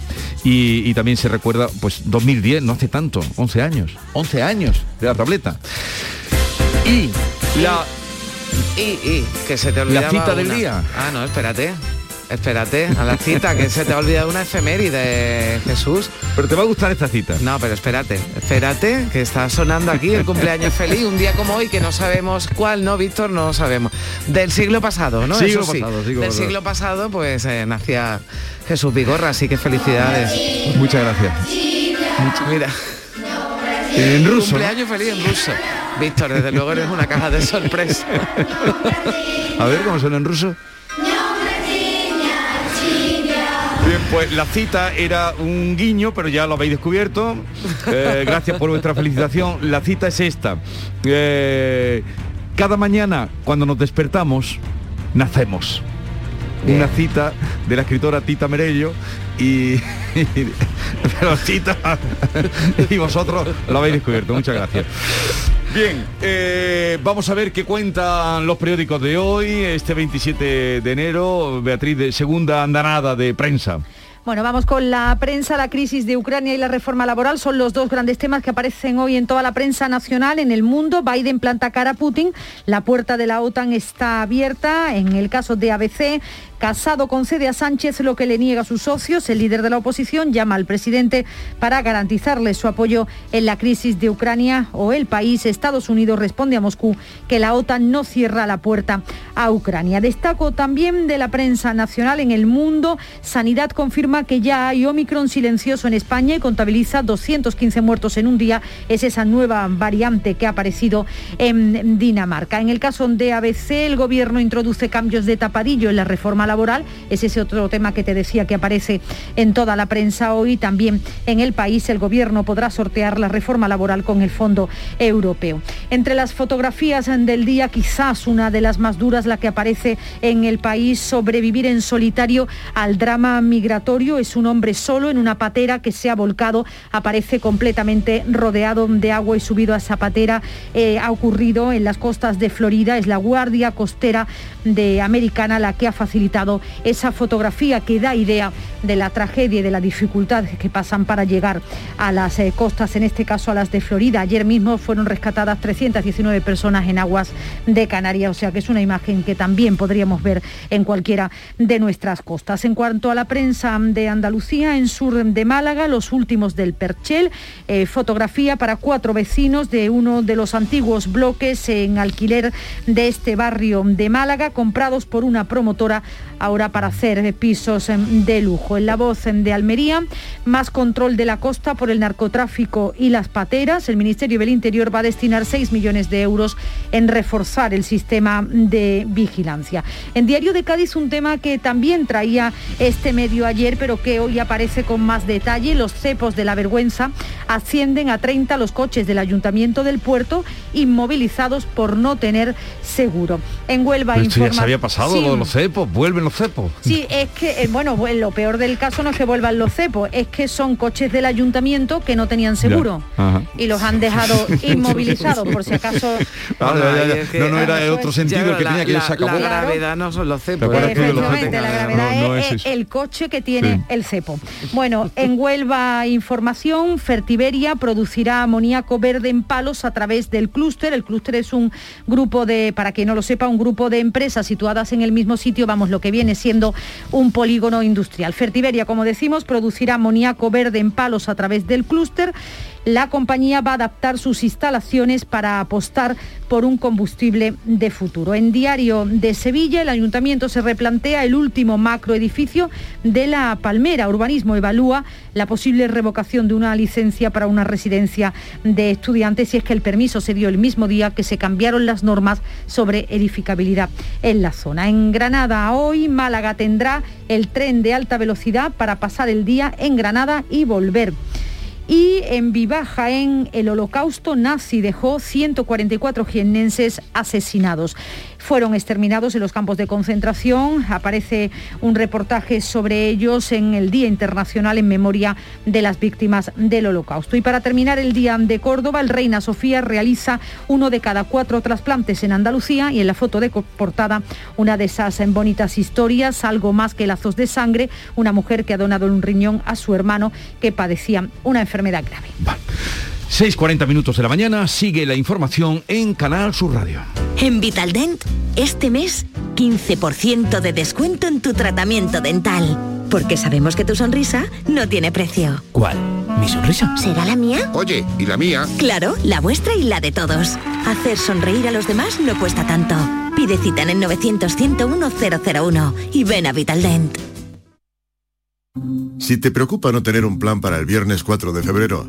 Speaker 1: y, y también se recuerda, pues 2010, no hace tanto, 11 años, 11 años de la tableta. Y la...
Speaker 3: Y, y, que se te olvidaba
Speaker 1: cita del
Speaker 3: una.
Speaker 1: día.
Speaker 3: Ah, no, espérate. Espérate, a la cita, que se te ha olvidado una efeméride, Jesús.
Speaker 1: Pero te va a gustar esta cita.
Speaker 3: No, pero espérate, espérate, que está sonando aquí el cumpleaños feliz, un día como hoy, que no sabemos cuál, ¿no, Víctor? No sabemos. Del siglo pasado, ¿no?
Speaker 1: Siglo
Speaker 3: Eso sí.
Speaker 1: pasado, siglo
Speaker 3: Del
Speaker 1: pasado.
Speaker 3: siglo pasado, pues eh, nacía Jesús Vigorra, así que felicidades.
Speaker 1: Muchas gracias.
Speaker 3: Mira.
Speaker 1: En ruso. ¿no?
Speaker 3: Cumpleaños feliz en ruso. Víctor, desde luego eres una caja de sorpresa.
Speaker 1: A ver cómo suena en ruso. Pues la cita era un guiño, pero ya lo habéis descubierto. Eh, gracias por vuestra felicitación. La cita es esta. Eh, cada mañana, cuando nos despertamos, nacemos. Una cita de la escritora Tita Merello y, pero Tita y vosotros lo habéis descubierto. Muchas gracias. Bien, eh, vamos a ver qué cuentan los periódicos de hoy, este 27 de enero, Beatriz, de segunda andanada de prensa.
Speaker 12: Bueno, vamos con la prensa, la crisis de Ucrania y la reforma laboral son los dos grandes temas que aparecen hoy en toda la prensa nacional en el mundo. Biden planta cara a Putin, la puerta de la OTAN está abierta. En el caso de ABC, Casado concede a Sánchez lo que le niega a sus socios. El líder de la oposición llama al presidente para garantizarle su apoyo en la crisis de Ucrania o el país. Estados Unidos responde a Moscú que la OTAN no cierra la puerta a Ucrania. Destaco también de la prensa nacional en el mundo. Sanidad confirma que ya hay Omicron silencioso en España y contabiliza 215 muertos en un día. Es esa nueva variante que ha aparecido en Dinamarca. En el caso de ABC, el gobierno introduce cambios de tapadillo en la reforma laboral. Es ese otro tema que te decía que aparece en toda la prensa hoy. También en el país el gobierno podrá sortear la reforma laboral con el Fondo Europeo. Entre las fotografías del día, quizás una de las más duras, la que aparece en el país, sobrevivir en solitario al drama migratorio. Es un hombre solo en una patera que se ha volcado, aparece completamente rodeado de agua y subido a esa patera. Eh, ha ocurrido en las costas de Florida, es la Guardia Costera de Americana la que ha facilitado esa fotografía que da idea de la tragedia y de la dificultad que pasan para llegar a las eh, costas, en este caso a las de Florida. Ayer mismo fueron rescatadas 319 personas en aguas de Canarias, o sea que es una imagen que también podríamos ver en cualquiera de nuestras costas. En cuanto a la prensa de Andalucía, en sur de Málaga, los últimos del Perchel, eh, fotografía para cuatro vecinos de uno de los antiguos bloques en alquiler de este barrio de Málaga, comprados por una promotora ahora para hacer pisos em, de lujo. En la voz em, de Almería, más control de la costa por el narcotráfico y las pateras. El Ministerio del Interior va a destinar 6 millones de euros en reforzar el sistema de vigilancia. En Diario de Cádiz un tema que también traía este medio ayer, pero que hoy aparece con más detalle. Los cepos de la vergüenza ascienden a 30 los coches del Ayuntamiento del Puerto inmovilizados por no tener seguro. En Huelva
Speaker 1: esto ya se había pasado,
Speaker 12: Sí.
Speaker 1: lo de los cepos, vuelven los cepos.
Speaker 12: Sí, es que, eh, bueno, pues, lo peor del caso no es que vuelvan los cepos, es que son coches del ayuntamiento que no tenían seguro y los han dejado inmovilizados por si acaso...
Speaker 1: Ah, ya, ya, ya.
Speaker 3: Ay, es que-
Speaker 1: no, no era el otro sentido el que
Speaker 3: la-
Speaker 1: tenía que
Speaker 3: la-
Speaker 1: se acabó.
Speaker 3: La gravedad no son los cepos.
Speaker 1: ¿Te acuerdas tú de los
Speaker 12: Efectivamente,
Speaker 1: cepos?
Speaker 12: la gravedad
Speaker 1: No, no
Speaker 12: es, el coche que tiene
Speaker 1: Sí.
Speaker 12: el cepo. Bueno, en Huelva Información, Fertiberia producirá amoníaco verde en palos a través del clúster. El clúster es un grupo de, para quien no lo sepa, un grupo de empresas situadas en el mismo sitio, vamos, lo que viene siendo un polígono industrial. Fertiberia, como decimos, producirá amoníaco verde en palos a través del clúster la compañía va a adaptar sus instalaciones para apostar por un combustible de futuro. En Diario de Sevilla, el ayuntamiento se replantea el último macroedificio de la Palmera. Urbanismo evalúa la posible revocación de una licencia para una residencia de estudiantes si es que el permiso se dio el mismo día que se cambiaron las normas sobre edificabilidad en la zona. En Granada hoy Málaga tendrá el tren de alta velocidad para pasar el día en Granada y volver. Y en Vivaja, en el holocausto nazi, dejó 144 jiennenses asesinados fueron exterminados en los campos de concentración. Aparece un reportaje sobre ellos en el Día Internacional en memoria de las víctimas del Holocausto. Y para terminar el Día de Córdoba, el Reina Sofía realiza uno de cada cuatro trasplantes en Andalucía y en la foto de portada una de esas bonitas historias, algo más que lazos de sangre, una mujer que ha donado un riñón a su hermano que padecía una enfermedad grave.
Speaker 1: 6.40 minutos de la mañana, sigue la información en Canal Sur Radio.
Speaker 29: En Vitaldent, este mes, 15% de descuento en tu tratamiento dental. Porque sabemos que tu sonrisa no tiene precio.
Speaker 26: ¿Cuál? ¿Mi sonrisa?
Speaker 29: ¿Será la mía?
Speaker 30: Oye, ¿y la mía?
Speaker 29: Claro, la vuestra y la de todos. Hacer sonreír a los demás no cuesta tanto. Pide cita en el 900 101 001 y ven a Vitaldent.
Speaker 18: Si te preocupa no tener un plan para el viernes 4 de febrero,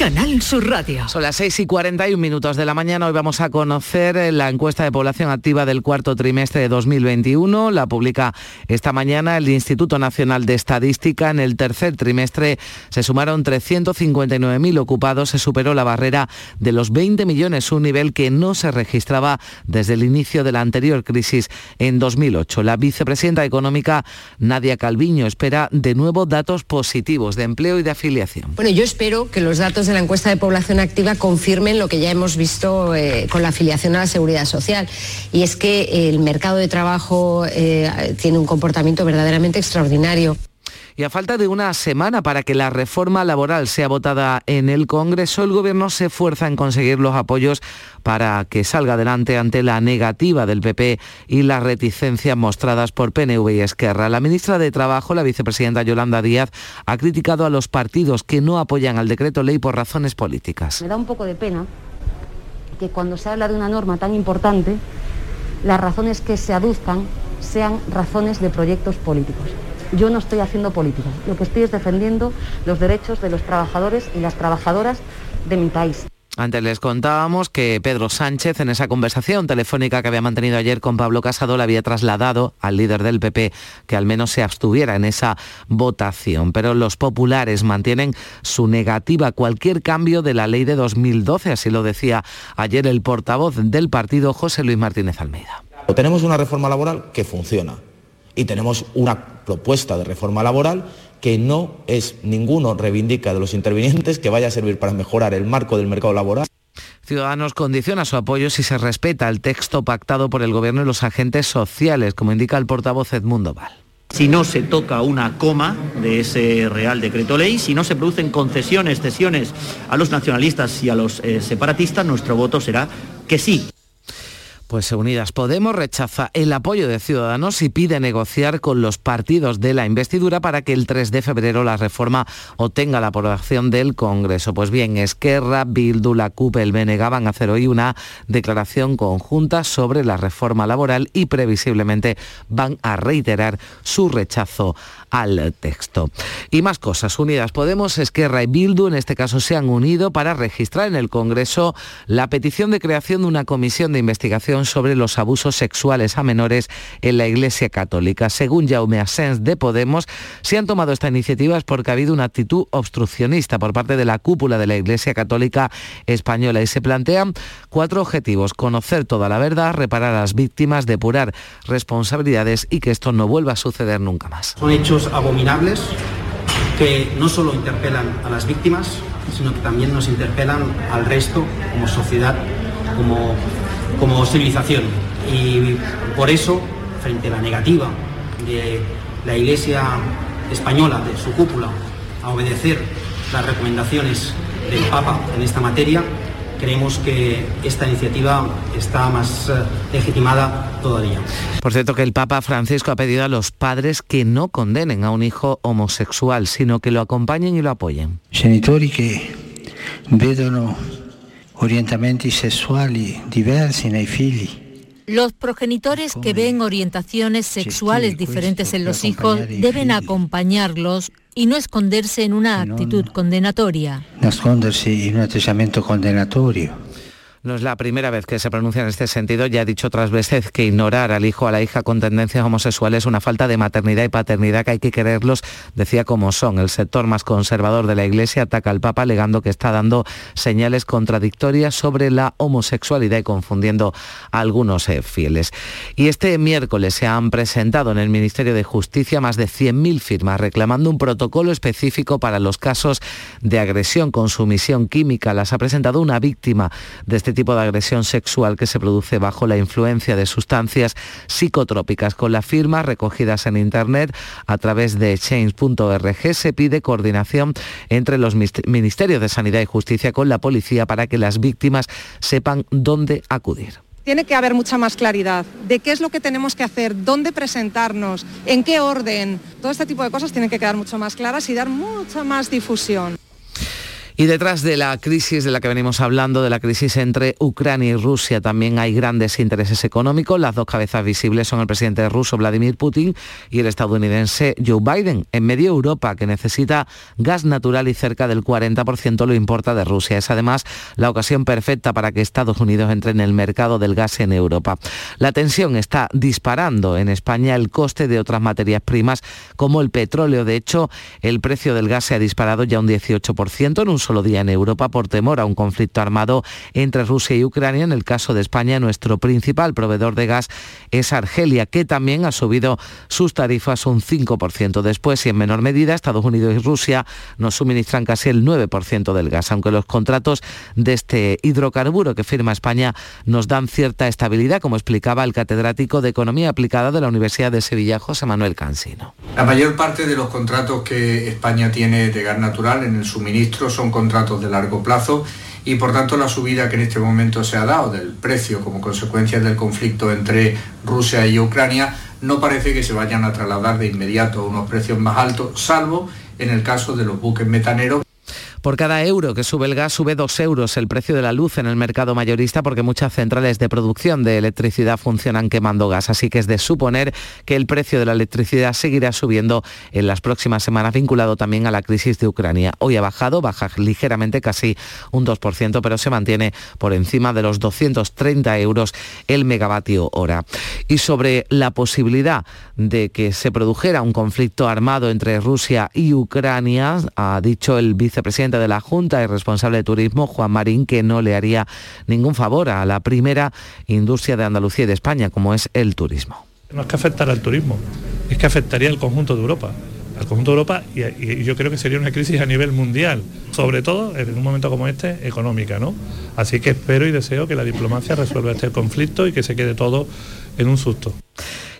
Speaker 2: Canal Sur Radio.
Speaker 3: Son las 6 y 41 minutos de la mañana. Hoy vamos a conocer eh, la encuesta de población activa del cuarto trimestre de 2021. La publica esta mañana el Instituto Nacional de Estadística. En el tercer trimestre se sumaron 359.000 ocupados. Se superó la barrera de los 20 millones, un nivel que no se registraba desde el inicio de la anterior crisis en 2008. La vicepresidenta económica Nadia Calviño espera de nuevo datos positivos de empleo y de afiliación.
Speaker 31: Bueno, yo espero que los datos de la encuesta de población activa confirmen lo que ya hemos visto eh, con la afiliación a la seguridad social. Y es que el mercado de trabajo eh, tiene un comportamiento verdaderamente extraordinario.
Speaker 3: Y a falta de una semana para que la reforma laboral sea votada en el Congreso, el Gobierno se esfuerza en conseguir los apoyos para que salga adelante ante la negativa del PP y las reticencias mostradas por PNV y Esquerra. La ministra de Trabajo, la vicepresidenta Yolanda Díaz, ha criticado a los partidos que no apoyan al decreto ley por razones políticas.
Speaker 32: Me da un poco de pena que cuando se habla de una norma tan importante, las razones que se aduzcan sean razones de proyectos políticos. Yo no estoy haciendo política, lo que estoy es defendiendo los derechos de los trabajadores y las trabajadoras de mi país.
Speaker 3: Antes les contábamos que Pedro Sánchez en esa conversación telefónica que había mantenido ayer con Pablo Casado le había trasladado al líder del PP que al menos se abstuviera en esa votación. Pero los populares mantienen su negativa a cualquier cambio de la ley de 2012, así lo decía ayer el portavoz del partido José Luis Martínez Almeida.
Speaker 33: Tenemos una reforma laboral que funciona y tenemos una propuesta de reforma laboral que no es ninguno reivindica de los intervinientes que vaya a servir para mejorar el marco del mercado laboral.
Speaker 3: Ciudadanos condiciona su apoyo si se respeta el texto pactado por el Gobierno y los agentes sociales, como indica el portavoz Edmundo Val.
Speaker 34: Si no se toca una coma de ese Real Decreto Ley, si no se producen concesiones, cesiones a los nacionalistas y a los eh, separatistas, nuestro voto será que sí.
Speaker 3: Pues Unidas Podemos rechaza el apoyo de Ciudadanos y pide negociar con los partidos de la investidura para que el 3 de febrero la reforma obtenga la aprobación del Congreso. Pues bien, Esquerra, Bildu, la CUP, el BNG van a hacer hoy una declaración conjunta sobre la reforma laboral y previsiblemente van a reiterar su rechazo al texto. Y más cosas. Unidas Podemos, Esquerra y Bildu en este caso se han unido para registrar en el Congreso la petición de creación de una comisión de investigación sobre los abusos sexuales a menores en la Iglesia Católica. Según Jaume Asens de Podemos, si han tomado esta iniciativa porque ha habido una actitud obstruccionista por parte de la cúpula de la Iglesia Católica Española y se plantean cuatro objetivos. Conocer toda la verdad, reparar a las víctimas, depurar responsabilidades y que esto no vuelva a suceder nunca más.
Speaker 35: Abominables que no solo interpelan a las víctimas, sino que también nos interpelan al resto como sociedad, como, como civilización. Y por eso, frente a la negativa de la Iglesia española, de su cúpula, a obedecer las recomendaciones del Papa en esta materia, creemos que esta iniciativa está más eh, legitimada todavía.
Speaker 3: Por cierto, que el Papa Francisco ha pedido a los padres que no condenen a un hijo homosexual, sino que lo acompañen y lo apoyen.
Speaker 30: Genitori que vedono orientamenti sessuali diversi nei figli
Speaker 36: los progenitores que ven orientaciones sexuales diferentes en los hijos deben acompañarlos y no esconderse en una actitud condenatoria.
Speaker 30: Un condenatorio.
Speaker 3: No es la primera vez que se pronuncia en este sentido. Ya ha dicho otras veces que ignorar al hijo o a la hija con tendencias homosexuales es una falta de maternidad y paternidad que hay que quererlos, decía como son. El sector más conservador de la Iglesia ataca al Papa alegando que está dando señales contradictorias sobre la homosexualidad y confundiendo a algunos eh, fieles. Y este miércoles se han presentado en el Ministerio de Justicia más de 100.000 firmas reclamando un protocolo específico para los casos de agresión con sumisión química. Las ha presentado una víctima de este tipo de agresión sexual que se produce bajo la influencia de sustancias psicotrópicas. Con las firmas recogidas en Internet a través de change.org se pide coordinación entre los Ministerios de Sanidad y Justicia con la policía para que las víctimas sepan dónde acudir.
Speaker 37: Tiene que haber mucha más claridad de qué es lo que tenemos que hacer, dónde presentarnos, en qué orden. Todo este tipo de cosas tienen que quedar mucho más claras y dar mucha más difusión.
Speaker 3: Y detrás de la crisis de la que venimos hablando, de la crisis entre Ucrania y Rusia, también hay grandes intereses económicos. Las dos cabezas visibles son el presidente ruso Vladimir Putin y el estadounidense Joe Biden. En medio Europa, que necesita gas natural y cerca del 40% lo importa de Rusia. Es además la ocasión perfecta para que Estados Unidos entre en el mercado del gas en Europa. La tensión está disparando en España el coste de otras materias primas como el petróleo. De hecho, el precio del gas se ha disparado ya un 18% en un solo día en Europa por temor a un conflicto armado entre Rusia y Ucrania. En el caso de España, nuestro principal proveedor de gas es Argelia, que también ha subido sus tarifas un 5%. Después, y en menor medida, Estados Unidos y Rusia nos suministran casi el 9% del gas, aunque los contratos de este hidrocarburo que firma España nos dan cierta estabilidad, como explicaba el catedrático de Economía Aplicada de la Universidad de Sevilla, José Manuel Cansino.
Speaker 38: La mayor parte de los contratos que España tiene de gas natural en el suministro son contratos de largo plazo y por tanto la subida que en este momento se ha dado del precio como consecuencia del conflicto entre Rusia y Ucrania no parece que se vayan a trasladar de inmediato a unos precios más altos, salvo en el caso de los buques metaneros.
Speaker 3: Por cada euro que sube el gas, sube dos euros el precio de la luz en el mercado mayorista porque muchas centrales de producción de electricidad funcionan quemando gas. Así que es de suponer que el precio de la electricidad seguirá subiendo en las próximas semanas, vinculado también a la crisis de Ucrania. Hoy ha bajado, baja ligeramente, casi un 2%, pero se mantiene por encima de los 230 euros el megavatio hora. Y sobre la posibilidad de que se produjera un conflicto armado entre Rusia y Ucrania, ha dicho el vicepresidente de la Junta y responsable de turismo, Juan Marín, que no le haría ningún favor a la primera industria de Andalucía y de España, como es el turismo.
Speaker 39: No es que afectara al turismo, es que afectaría al conjunto de Europa al conjunto de Europa y, yo creo que sería una crisis a nivel mundial, sobre todo en un momento como este, económica, ¿no? Así que espero y deseo que la diplomacia resuelva este conflicto y que se quede todo en un susto.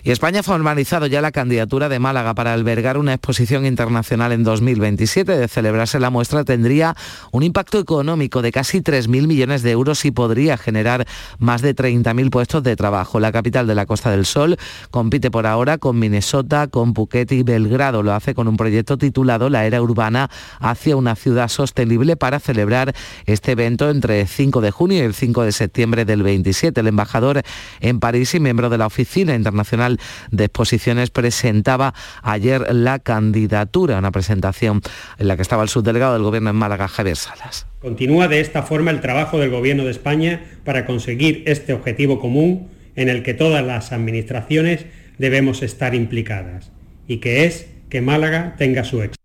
Speaker 3: Y España ha formalizado ya la candidatura de Málaga para albergar una exposición internacional en 2027. De celebrarse la muestra tendría un impacto económico de casi 3.000 millones de euros y podría generar más de 30.000 puestos de trabajo. La capital de la Costa del Sol compite por ahora con Minnesota, con Phuket y Belgrado. Lo hace con un proyecto titulado La Era Urbana hacia una ciudad sostenible para celebrar este evento entre el 5 de junio y el 5 de septiembre del 27. El embajador en París y miembro de la Oficina Internacional De Exposiciones presentaba ayer la candidatura, una presentación en la que estaba el subdelegado del Gobierno en Málaga, Javier Salas.
Speaker 40: Continúa de esta forma el trabajo del Gobierno de España para conseguir este objetivo común en el que todas las administraciones debemos estar implicadas y que es que Málaga tenga su éxito.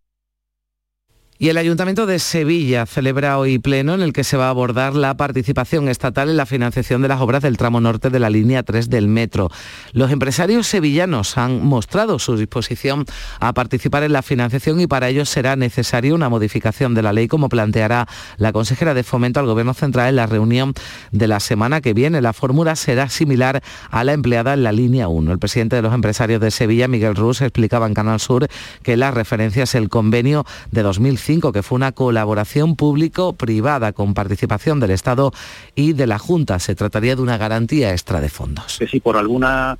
Speaker 3: Y el Ayuntamiento de Sevilla celebra hoy pleno en el que se va a abordar la participación estatal en la financiación de las obras del tramo norte de la línea 3 del metro. Los empresarios sevillanos han mostrado su disposición a participar en la financiación y para ello será necesaria una modificación de la ley como planteará la consejera de Fomento al Gobierno Central en la reunión de la semana que viene. La fórmula será similar a la empleada en la línea 1. El presidente de los empresarios de Sevilla, Miguel Ruz, explicaba en Canal Sur que la referencia es el convenio de 2005 que fue una colaboración público-privada con participación del Estado y de la Junta. Se trataría de una garantía extra de fondos.
Speaker 41: Que si por alguna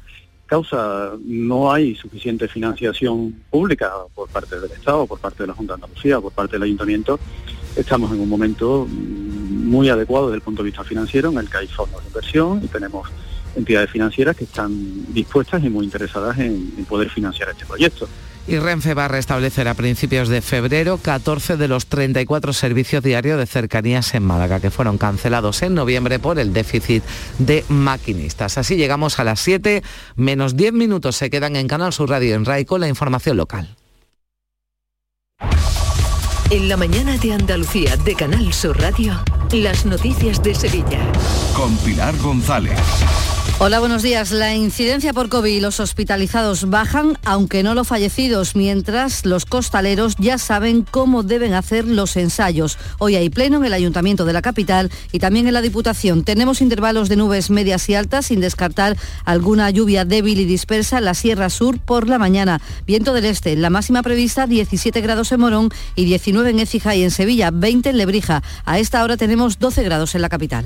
Speaker 41: causa no hay suficiente financiación pública por parte del Estado, por parte de la Junta de Andalucía, por parte del Ayuntamiento, estamos en un momento muy adecuado desde el punto de vista financiero en el que hay fondos de inversión y tenemos entidades financieras que están dispuestas y muy interesadas en, en poder financiar este proyecto.
Speaker 3: Y Renfe va a restablecer a principios de febrero 14 de los 34 servicios diarios de cercanías en Málaga, que fueron cancelados en noviembre por el déficit de maquinistas. Así llegamos a las 7, menos 10 minutos se quedan en Canal Sur Radio en RAI con la información local.
Speaker 2: En la mañana de Andalucía de Canal Sur Radio, las noticias de Sevilla.
Speaker 42: Con Pilar González.
Speaker 43: Hola, buenos días. La incidencia por COVID y los hospitalizados bajan, aunque no los fallecidos, mientras los costaleros ya saben cómo deben hacer los ensayos. Hoy hay pleno en el Ayuntamiento de la capital y también en la Diputación. Tenemos intervalos de nubes medias y altas, sin descartar alguna lluvia débil y dispersa en la Sierra Sur por la mañana. Viento del este, la máxima prevista 17 grados en Morón y 19 en Écija y en Sevilla, 20 en Lebrija. A esta hora tenemos 12 grados en la capital.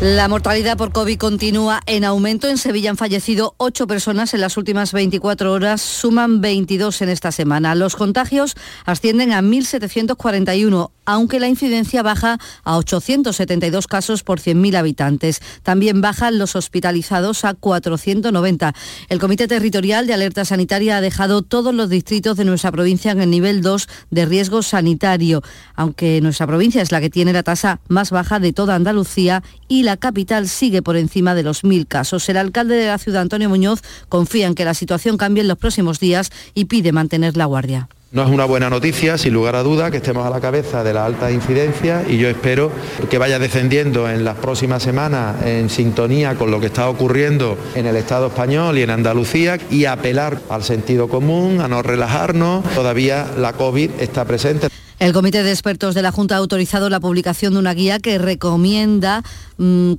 Speaker 43: La mortalidad por COVID continúa en aumento. En Sevilla han fallecido 8 personas en las últimas 24 horas, suman 22 en esta semana. Los contagios ascienden a 1.741, aunque la incidencia baja a 872 casos por 100.000 habitantes. También bajan los hospitalizados a 490. El Comité Territorial de Alerta Sanitaria ha dejado todos los distritos de nuestra provincia en el nivel 2 de riesgo sanitario, aunque nuestra provincia es la que tiene la tasa más baja de toda Andalucía y la capital sigue por encima de los mil casos. El alcalde de la ciudad, Antonio Muñoz, confía en que la situación cambie en los próximos días y pide mantener la guardia.
Speaker 44: No es una buena noticia, sin lugar a duda, que estemos a la cabeza de la alta incidencia y yo espero que vaya descendiendo en las próximas semanas en sintonía con lo que está ocurriendo en el Estado español y en Andalucía y apelar al sentido común, a no relajarnos. Todavía la COVID está presente.
Speaker 43: El Comité de Expertos de la Junta ha autorizado la publicación de una guía que recomienda, mmm,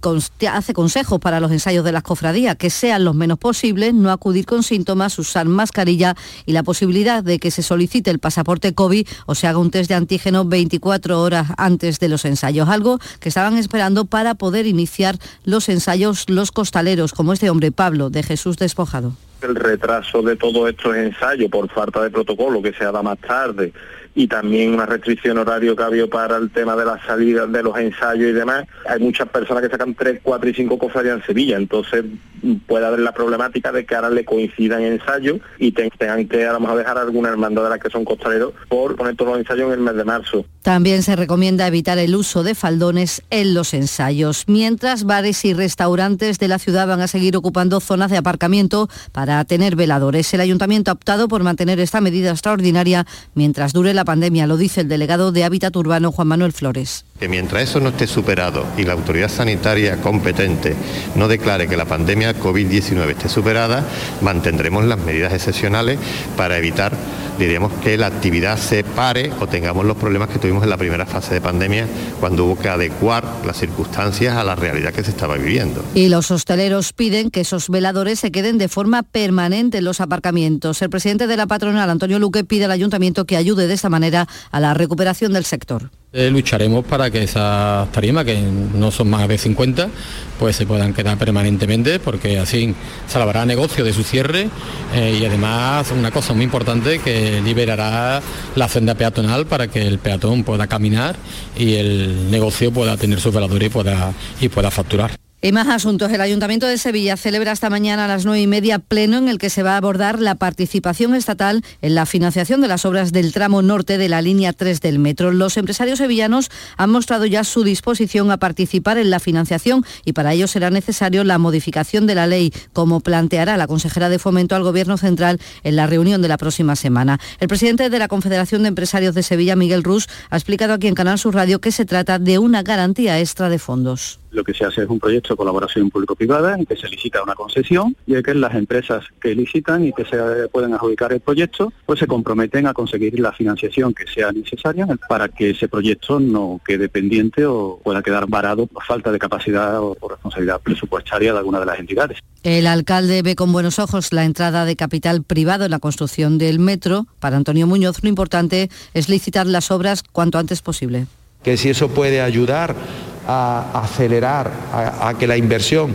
Speaker 43: hace consejos para los ensayos de las cofradías, que sean los menos posibles, no acudir con síntomas, usar mascarilla y la posibilidad de que se solicite el pasaporte COVID o se haga un test de antígeno 24 horas antes de los ensayos, algo que estaban esperando para poder iniciar los ensayos los costaleros, como este hombre Pablo de Jesús Despojado.
Speaker 45: El retraso de todos estos ensayos por falta de protocolo que se haga más tarde y también una restricción horario que ha habido para el tema de las salidas de los ensayos y demás. Hay muchas personas que sacan tres, cuatro y cinco cofradías en Sevilla, entonces puede haber la problemática de que ahora le coincidan ensayos y tengan que a lo mejor dejar alguna hermandad de las que son costaleros por poner todos los ensayos en el mes de marzo.
Speaker 43: También se recomienda evitar el uso de faldones en los ensayos, mientras bares y restaurantes de la ciudad van a seguir ocupando zonas de aparcamiento para tener veladores. El ayuntamiento ha optado por mantener esta medida extraordinaria mientras dure la pandemia, lo dice el delegado de Hábitat Urbano Juan Manuel Flores.
Speaker 46: Que mientras eso no esté superado y la autoridad sanitaria competente no declare que la pandemia COVID-19 esté superada, mantendremos las medidas excepcionales para evitar, diríamos, que la actividad se pare o tengamos los problemas que tuvimos en la primera fase de pandemia cuando hubo que adecuar las circunstancias a la realidad que se estaba viviendo.
Speaker 43: Y los hosteleros piden que esos veladores se queden de forma permanente en los aparcamientos. El presidente de la patronal, Antonio Luque, pide al ayuntamiento que ayude de esta manera a la recuperación del sector.
Speaker 47: Eh, lucharemos para que esas tarimas, que no son más de 50, pues se puedan quedar permanentemente, porque así salvará negocio de su cierre eh, y además una cosa muy importante que liberará la senda peatonal para que el peatón pueda caminar y el negocio pueda tener su velador y pueda, y pueda facturar.
Speaker 43: En más asuntos, el Ayuntamiento de Sevilla celebra esta mañana a las nueve y media pleno en el que se va a abordar la participación estatal en la financiación de las obras del tramo norte de la línea 3 del metro. Los empresarios sevillanos han mostrado ya su disposición a participar en la financiación y para ello será necesario la modificación de la ley, como planteará la consejera de Fomento al Gobierno Central en la reunión de la próxima semana. El presidente de la Confederación de Empresarios de Sevilla, Miguel Rus, ha explicado aquí en Canal Sur Radio que se trata de una garantía extra de fondos
Speaker 41: lo que se hace es un proyecto de colaboración público-privada en que se licita una concesión y es que las empresas que licitan y que se pueden adjudicar el proyecto pues se comprometen a conseguir la financiación que sea necesaria para que ese proyecto no quede pendiente o pueda quedar varado por falta de capacidad o responsabilidad presupuestaria de alguna de las entidades.
Speaker 43: El alcalde ve con buenos ojos la entrada de capital privado en la construcción del metro. Para Antonio Muñoz lo importante es licitar las obras cuanto antes posible.
Speaker 44: Que si eso puede ayudar a acelerar, a, que la inversión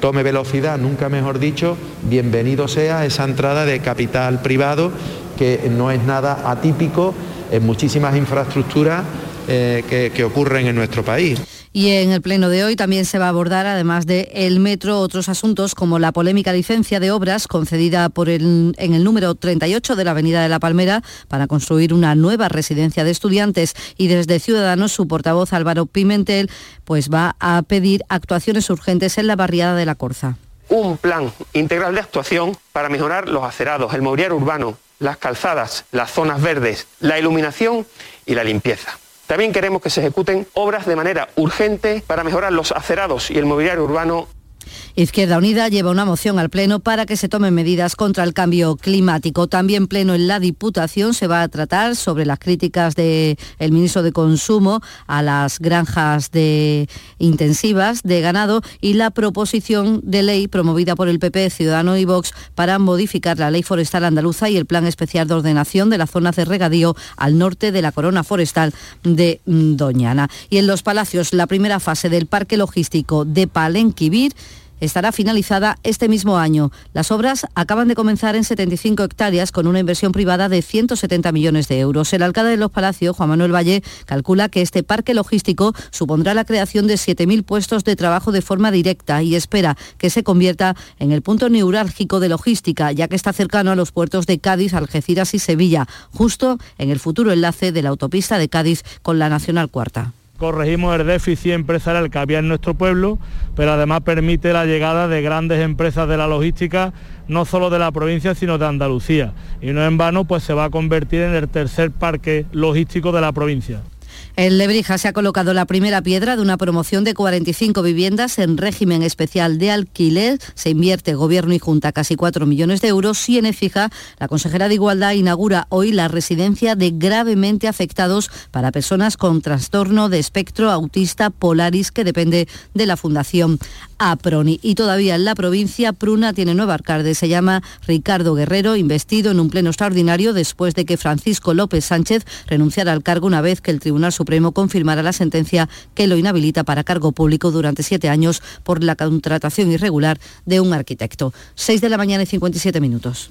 Speaker 44: tome velocidad, nunca mejor dicho, bienvenido sea esa entrada de capital privado que no es nada atípico en muchísimas infraestructuras eh, que ocurren en nuestro país.
Speaker 43: Y en el pleno de hoy también se va a abordar, además de el metro, otros asuntos como la polémica licencia de obras concedida por el, en el número 38 de la Avenida de la Palmera para construir una nueva residencia de estudiantes. Y desde Ciudadanos, su portavoz Álvaro Pimentel, pues va a pedir actuaciones urgentes en la barriada de la Corza.
Speaker 48: Un plan integral de actuación para mejorar los acerados, el mobiliario urbano, las calzadas, las zonas verdes, la iluminación y la limpieza. También queremos que se ejecuten obras de manera urgente para mejorar los acerados y el mobiliario urbano
Speaker 43: Izquierda Unida lleva una moción al Pleno para que se tomen medidas contra el cambio climático. También Pleno en la Diputación se va a tratar sobre las críticas del ministro de Consumo a las granjas de intensivas de ganado y la proposición de ley promovida por el PP, Ciudadano y Vox para modificar la ley forestal andaluza y el plan especial de ordenación de las zonas de regadío al norte de la corona forestal de Doñana. Y en los palacios, la primera fase del parque logístico de Palenquivir estará finalizada este mismo año. Las obras acaban de comenzar en 75 hectáreas con una inversión privada de 170 millones de euros. El alcalde de Los Palacios, Juan Manuel Valle, calcula que este parque logístico supondrá la creación de 7.000 puestos de trabajo de forma directa y espera que se convierta en el punto neurálgico de logística, ya que está cercano a los puertos de Cádiz, Algeciras y Sevilla, justo en el futuro enlace de la autopista de Cádiz con la Nacional Cuarta
Speaker 49: corregimos el déficit empresarial que había en nuestro pueblo, pero además permite la llegada de grandes empresas de la logística, no solo de la provincia, sino de Andalucía. Y no en vano, pues se va a convertir en el tercer parque logístico de la provincia.
Speaker 43: En Lebrija se ha colocado la primera piedra de una promoción de 45 viviendas en régimen especial de alquiler. Se invierte Gobierno y Junta casi 4 millones de euros y en EFIJA la consejera de Igualdad inaugura hoy la residencia de gravemente afectados para personas con trastorno de espectro autista Polaris que depende de la Fundación APRONI. Y todavía en la provincia Pruna tiene nuevo alcalde, se llama Ricardo Guerrero, investido en un pleno extraordinario después de que Francisco López Sánchez renunciara al cargo una vez que el Tribunal Supremo confirmará la sentencia que lo inhabilita para cargo público durante siete años por la contratación irregular de un arquitecto. 6 de la mañana y 57 minutos.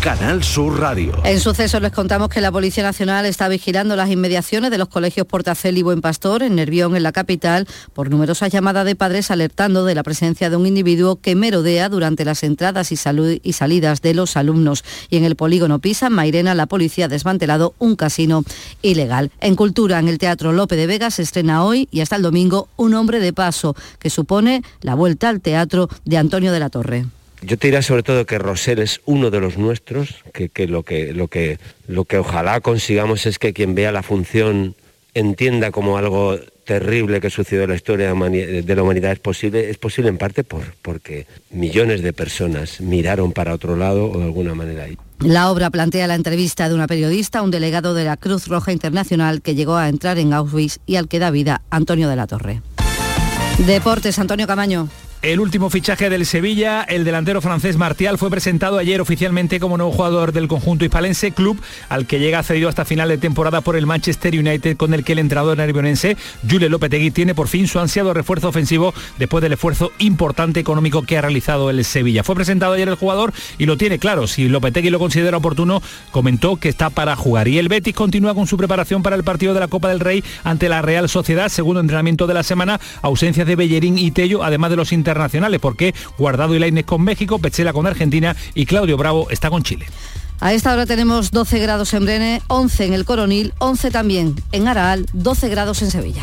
Speaker 16: Canal Sur Radio.
Speaker 43: En suceso les contamos que la Policía Nacional está vigilando las inmediaciones de los colegios Portacel y Buen Pastor en Nervión, en la capital, por numerosas llamadas de padres alertando de la presencia de un individuo que merodea durante las entradas y, salidas de los alumnos. Y en el polígono Pisa, en Mairena, la policía ha desmantelado un casino ilegal. En Cultura, en el Teatro Lope de Vega, se estrena hoy y hasta el domingo Un hombre de paso, que supone la vuelta al teatro de Antonio de la Torre.
Speaker 46: Yo te diría sobre todo que Rosel es uno de los nuestros, que, lo, que, lo, que, lo que ojalá consigamos es que quien vea la función entienda como algo terrible que sucedió en la historia de la humanidad es posible, es posible en parte por, porque millones de personas miraron para otro lado o de alguna manera.
Speaker 43: La obra plantea la entrevista de una periodista, un delegado de la Cruz Roja Internacional que llegó a entrar en Auschwitz y al que da vida Antonio de la Torre. Deportes, Antonio Camaño.
Speaker 26: El último fichaje del Sevilla, el delantero francés Martial, fue presentado ayer oficialmente como nuevo jugador del conjunto hispalense, club al que llega cedido hasta final de temporada por el Manchester United, con el que el entrenador nervionense, Julio Lopetegui, tiene por fin su ansiado refuerzo ofensivo después del esfuerzo importante económico que ha realizado el Sevilla. Fue presentado ayer el jugador y lo tiene claro. Si Lopetegui lo considera oportuno, comentó que está para jugar. Y el Betis continúa con su preparación para el partido de la Copa del Rey ante la Real Sociedad, segundo entrenamiento de la semana, ausencias de Bellerín y Tello, además de los internacionales, porque Guardado y Lainez con México, Pechela con Argentina y Claudio Bravo está con Chile.
Speaker 43: A esta hora tenemos 12 grados en Brene, 11 en el Coronil, 11 también en Araal, 12 grados en Sevilla.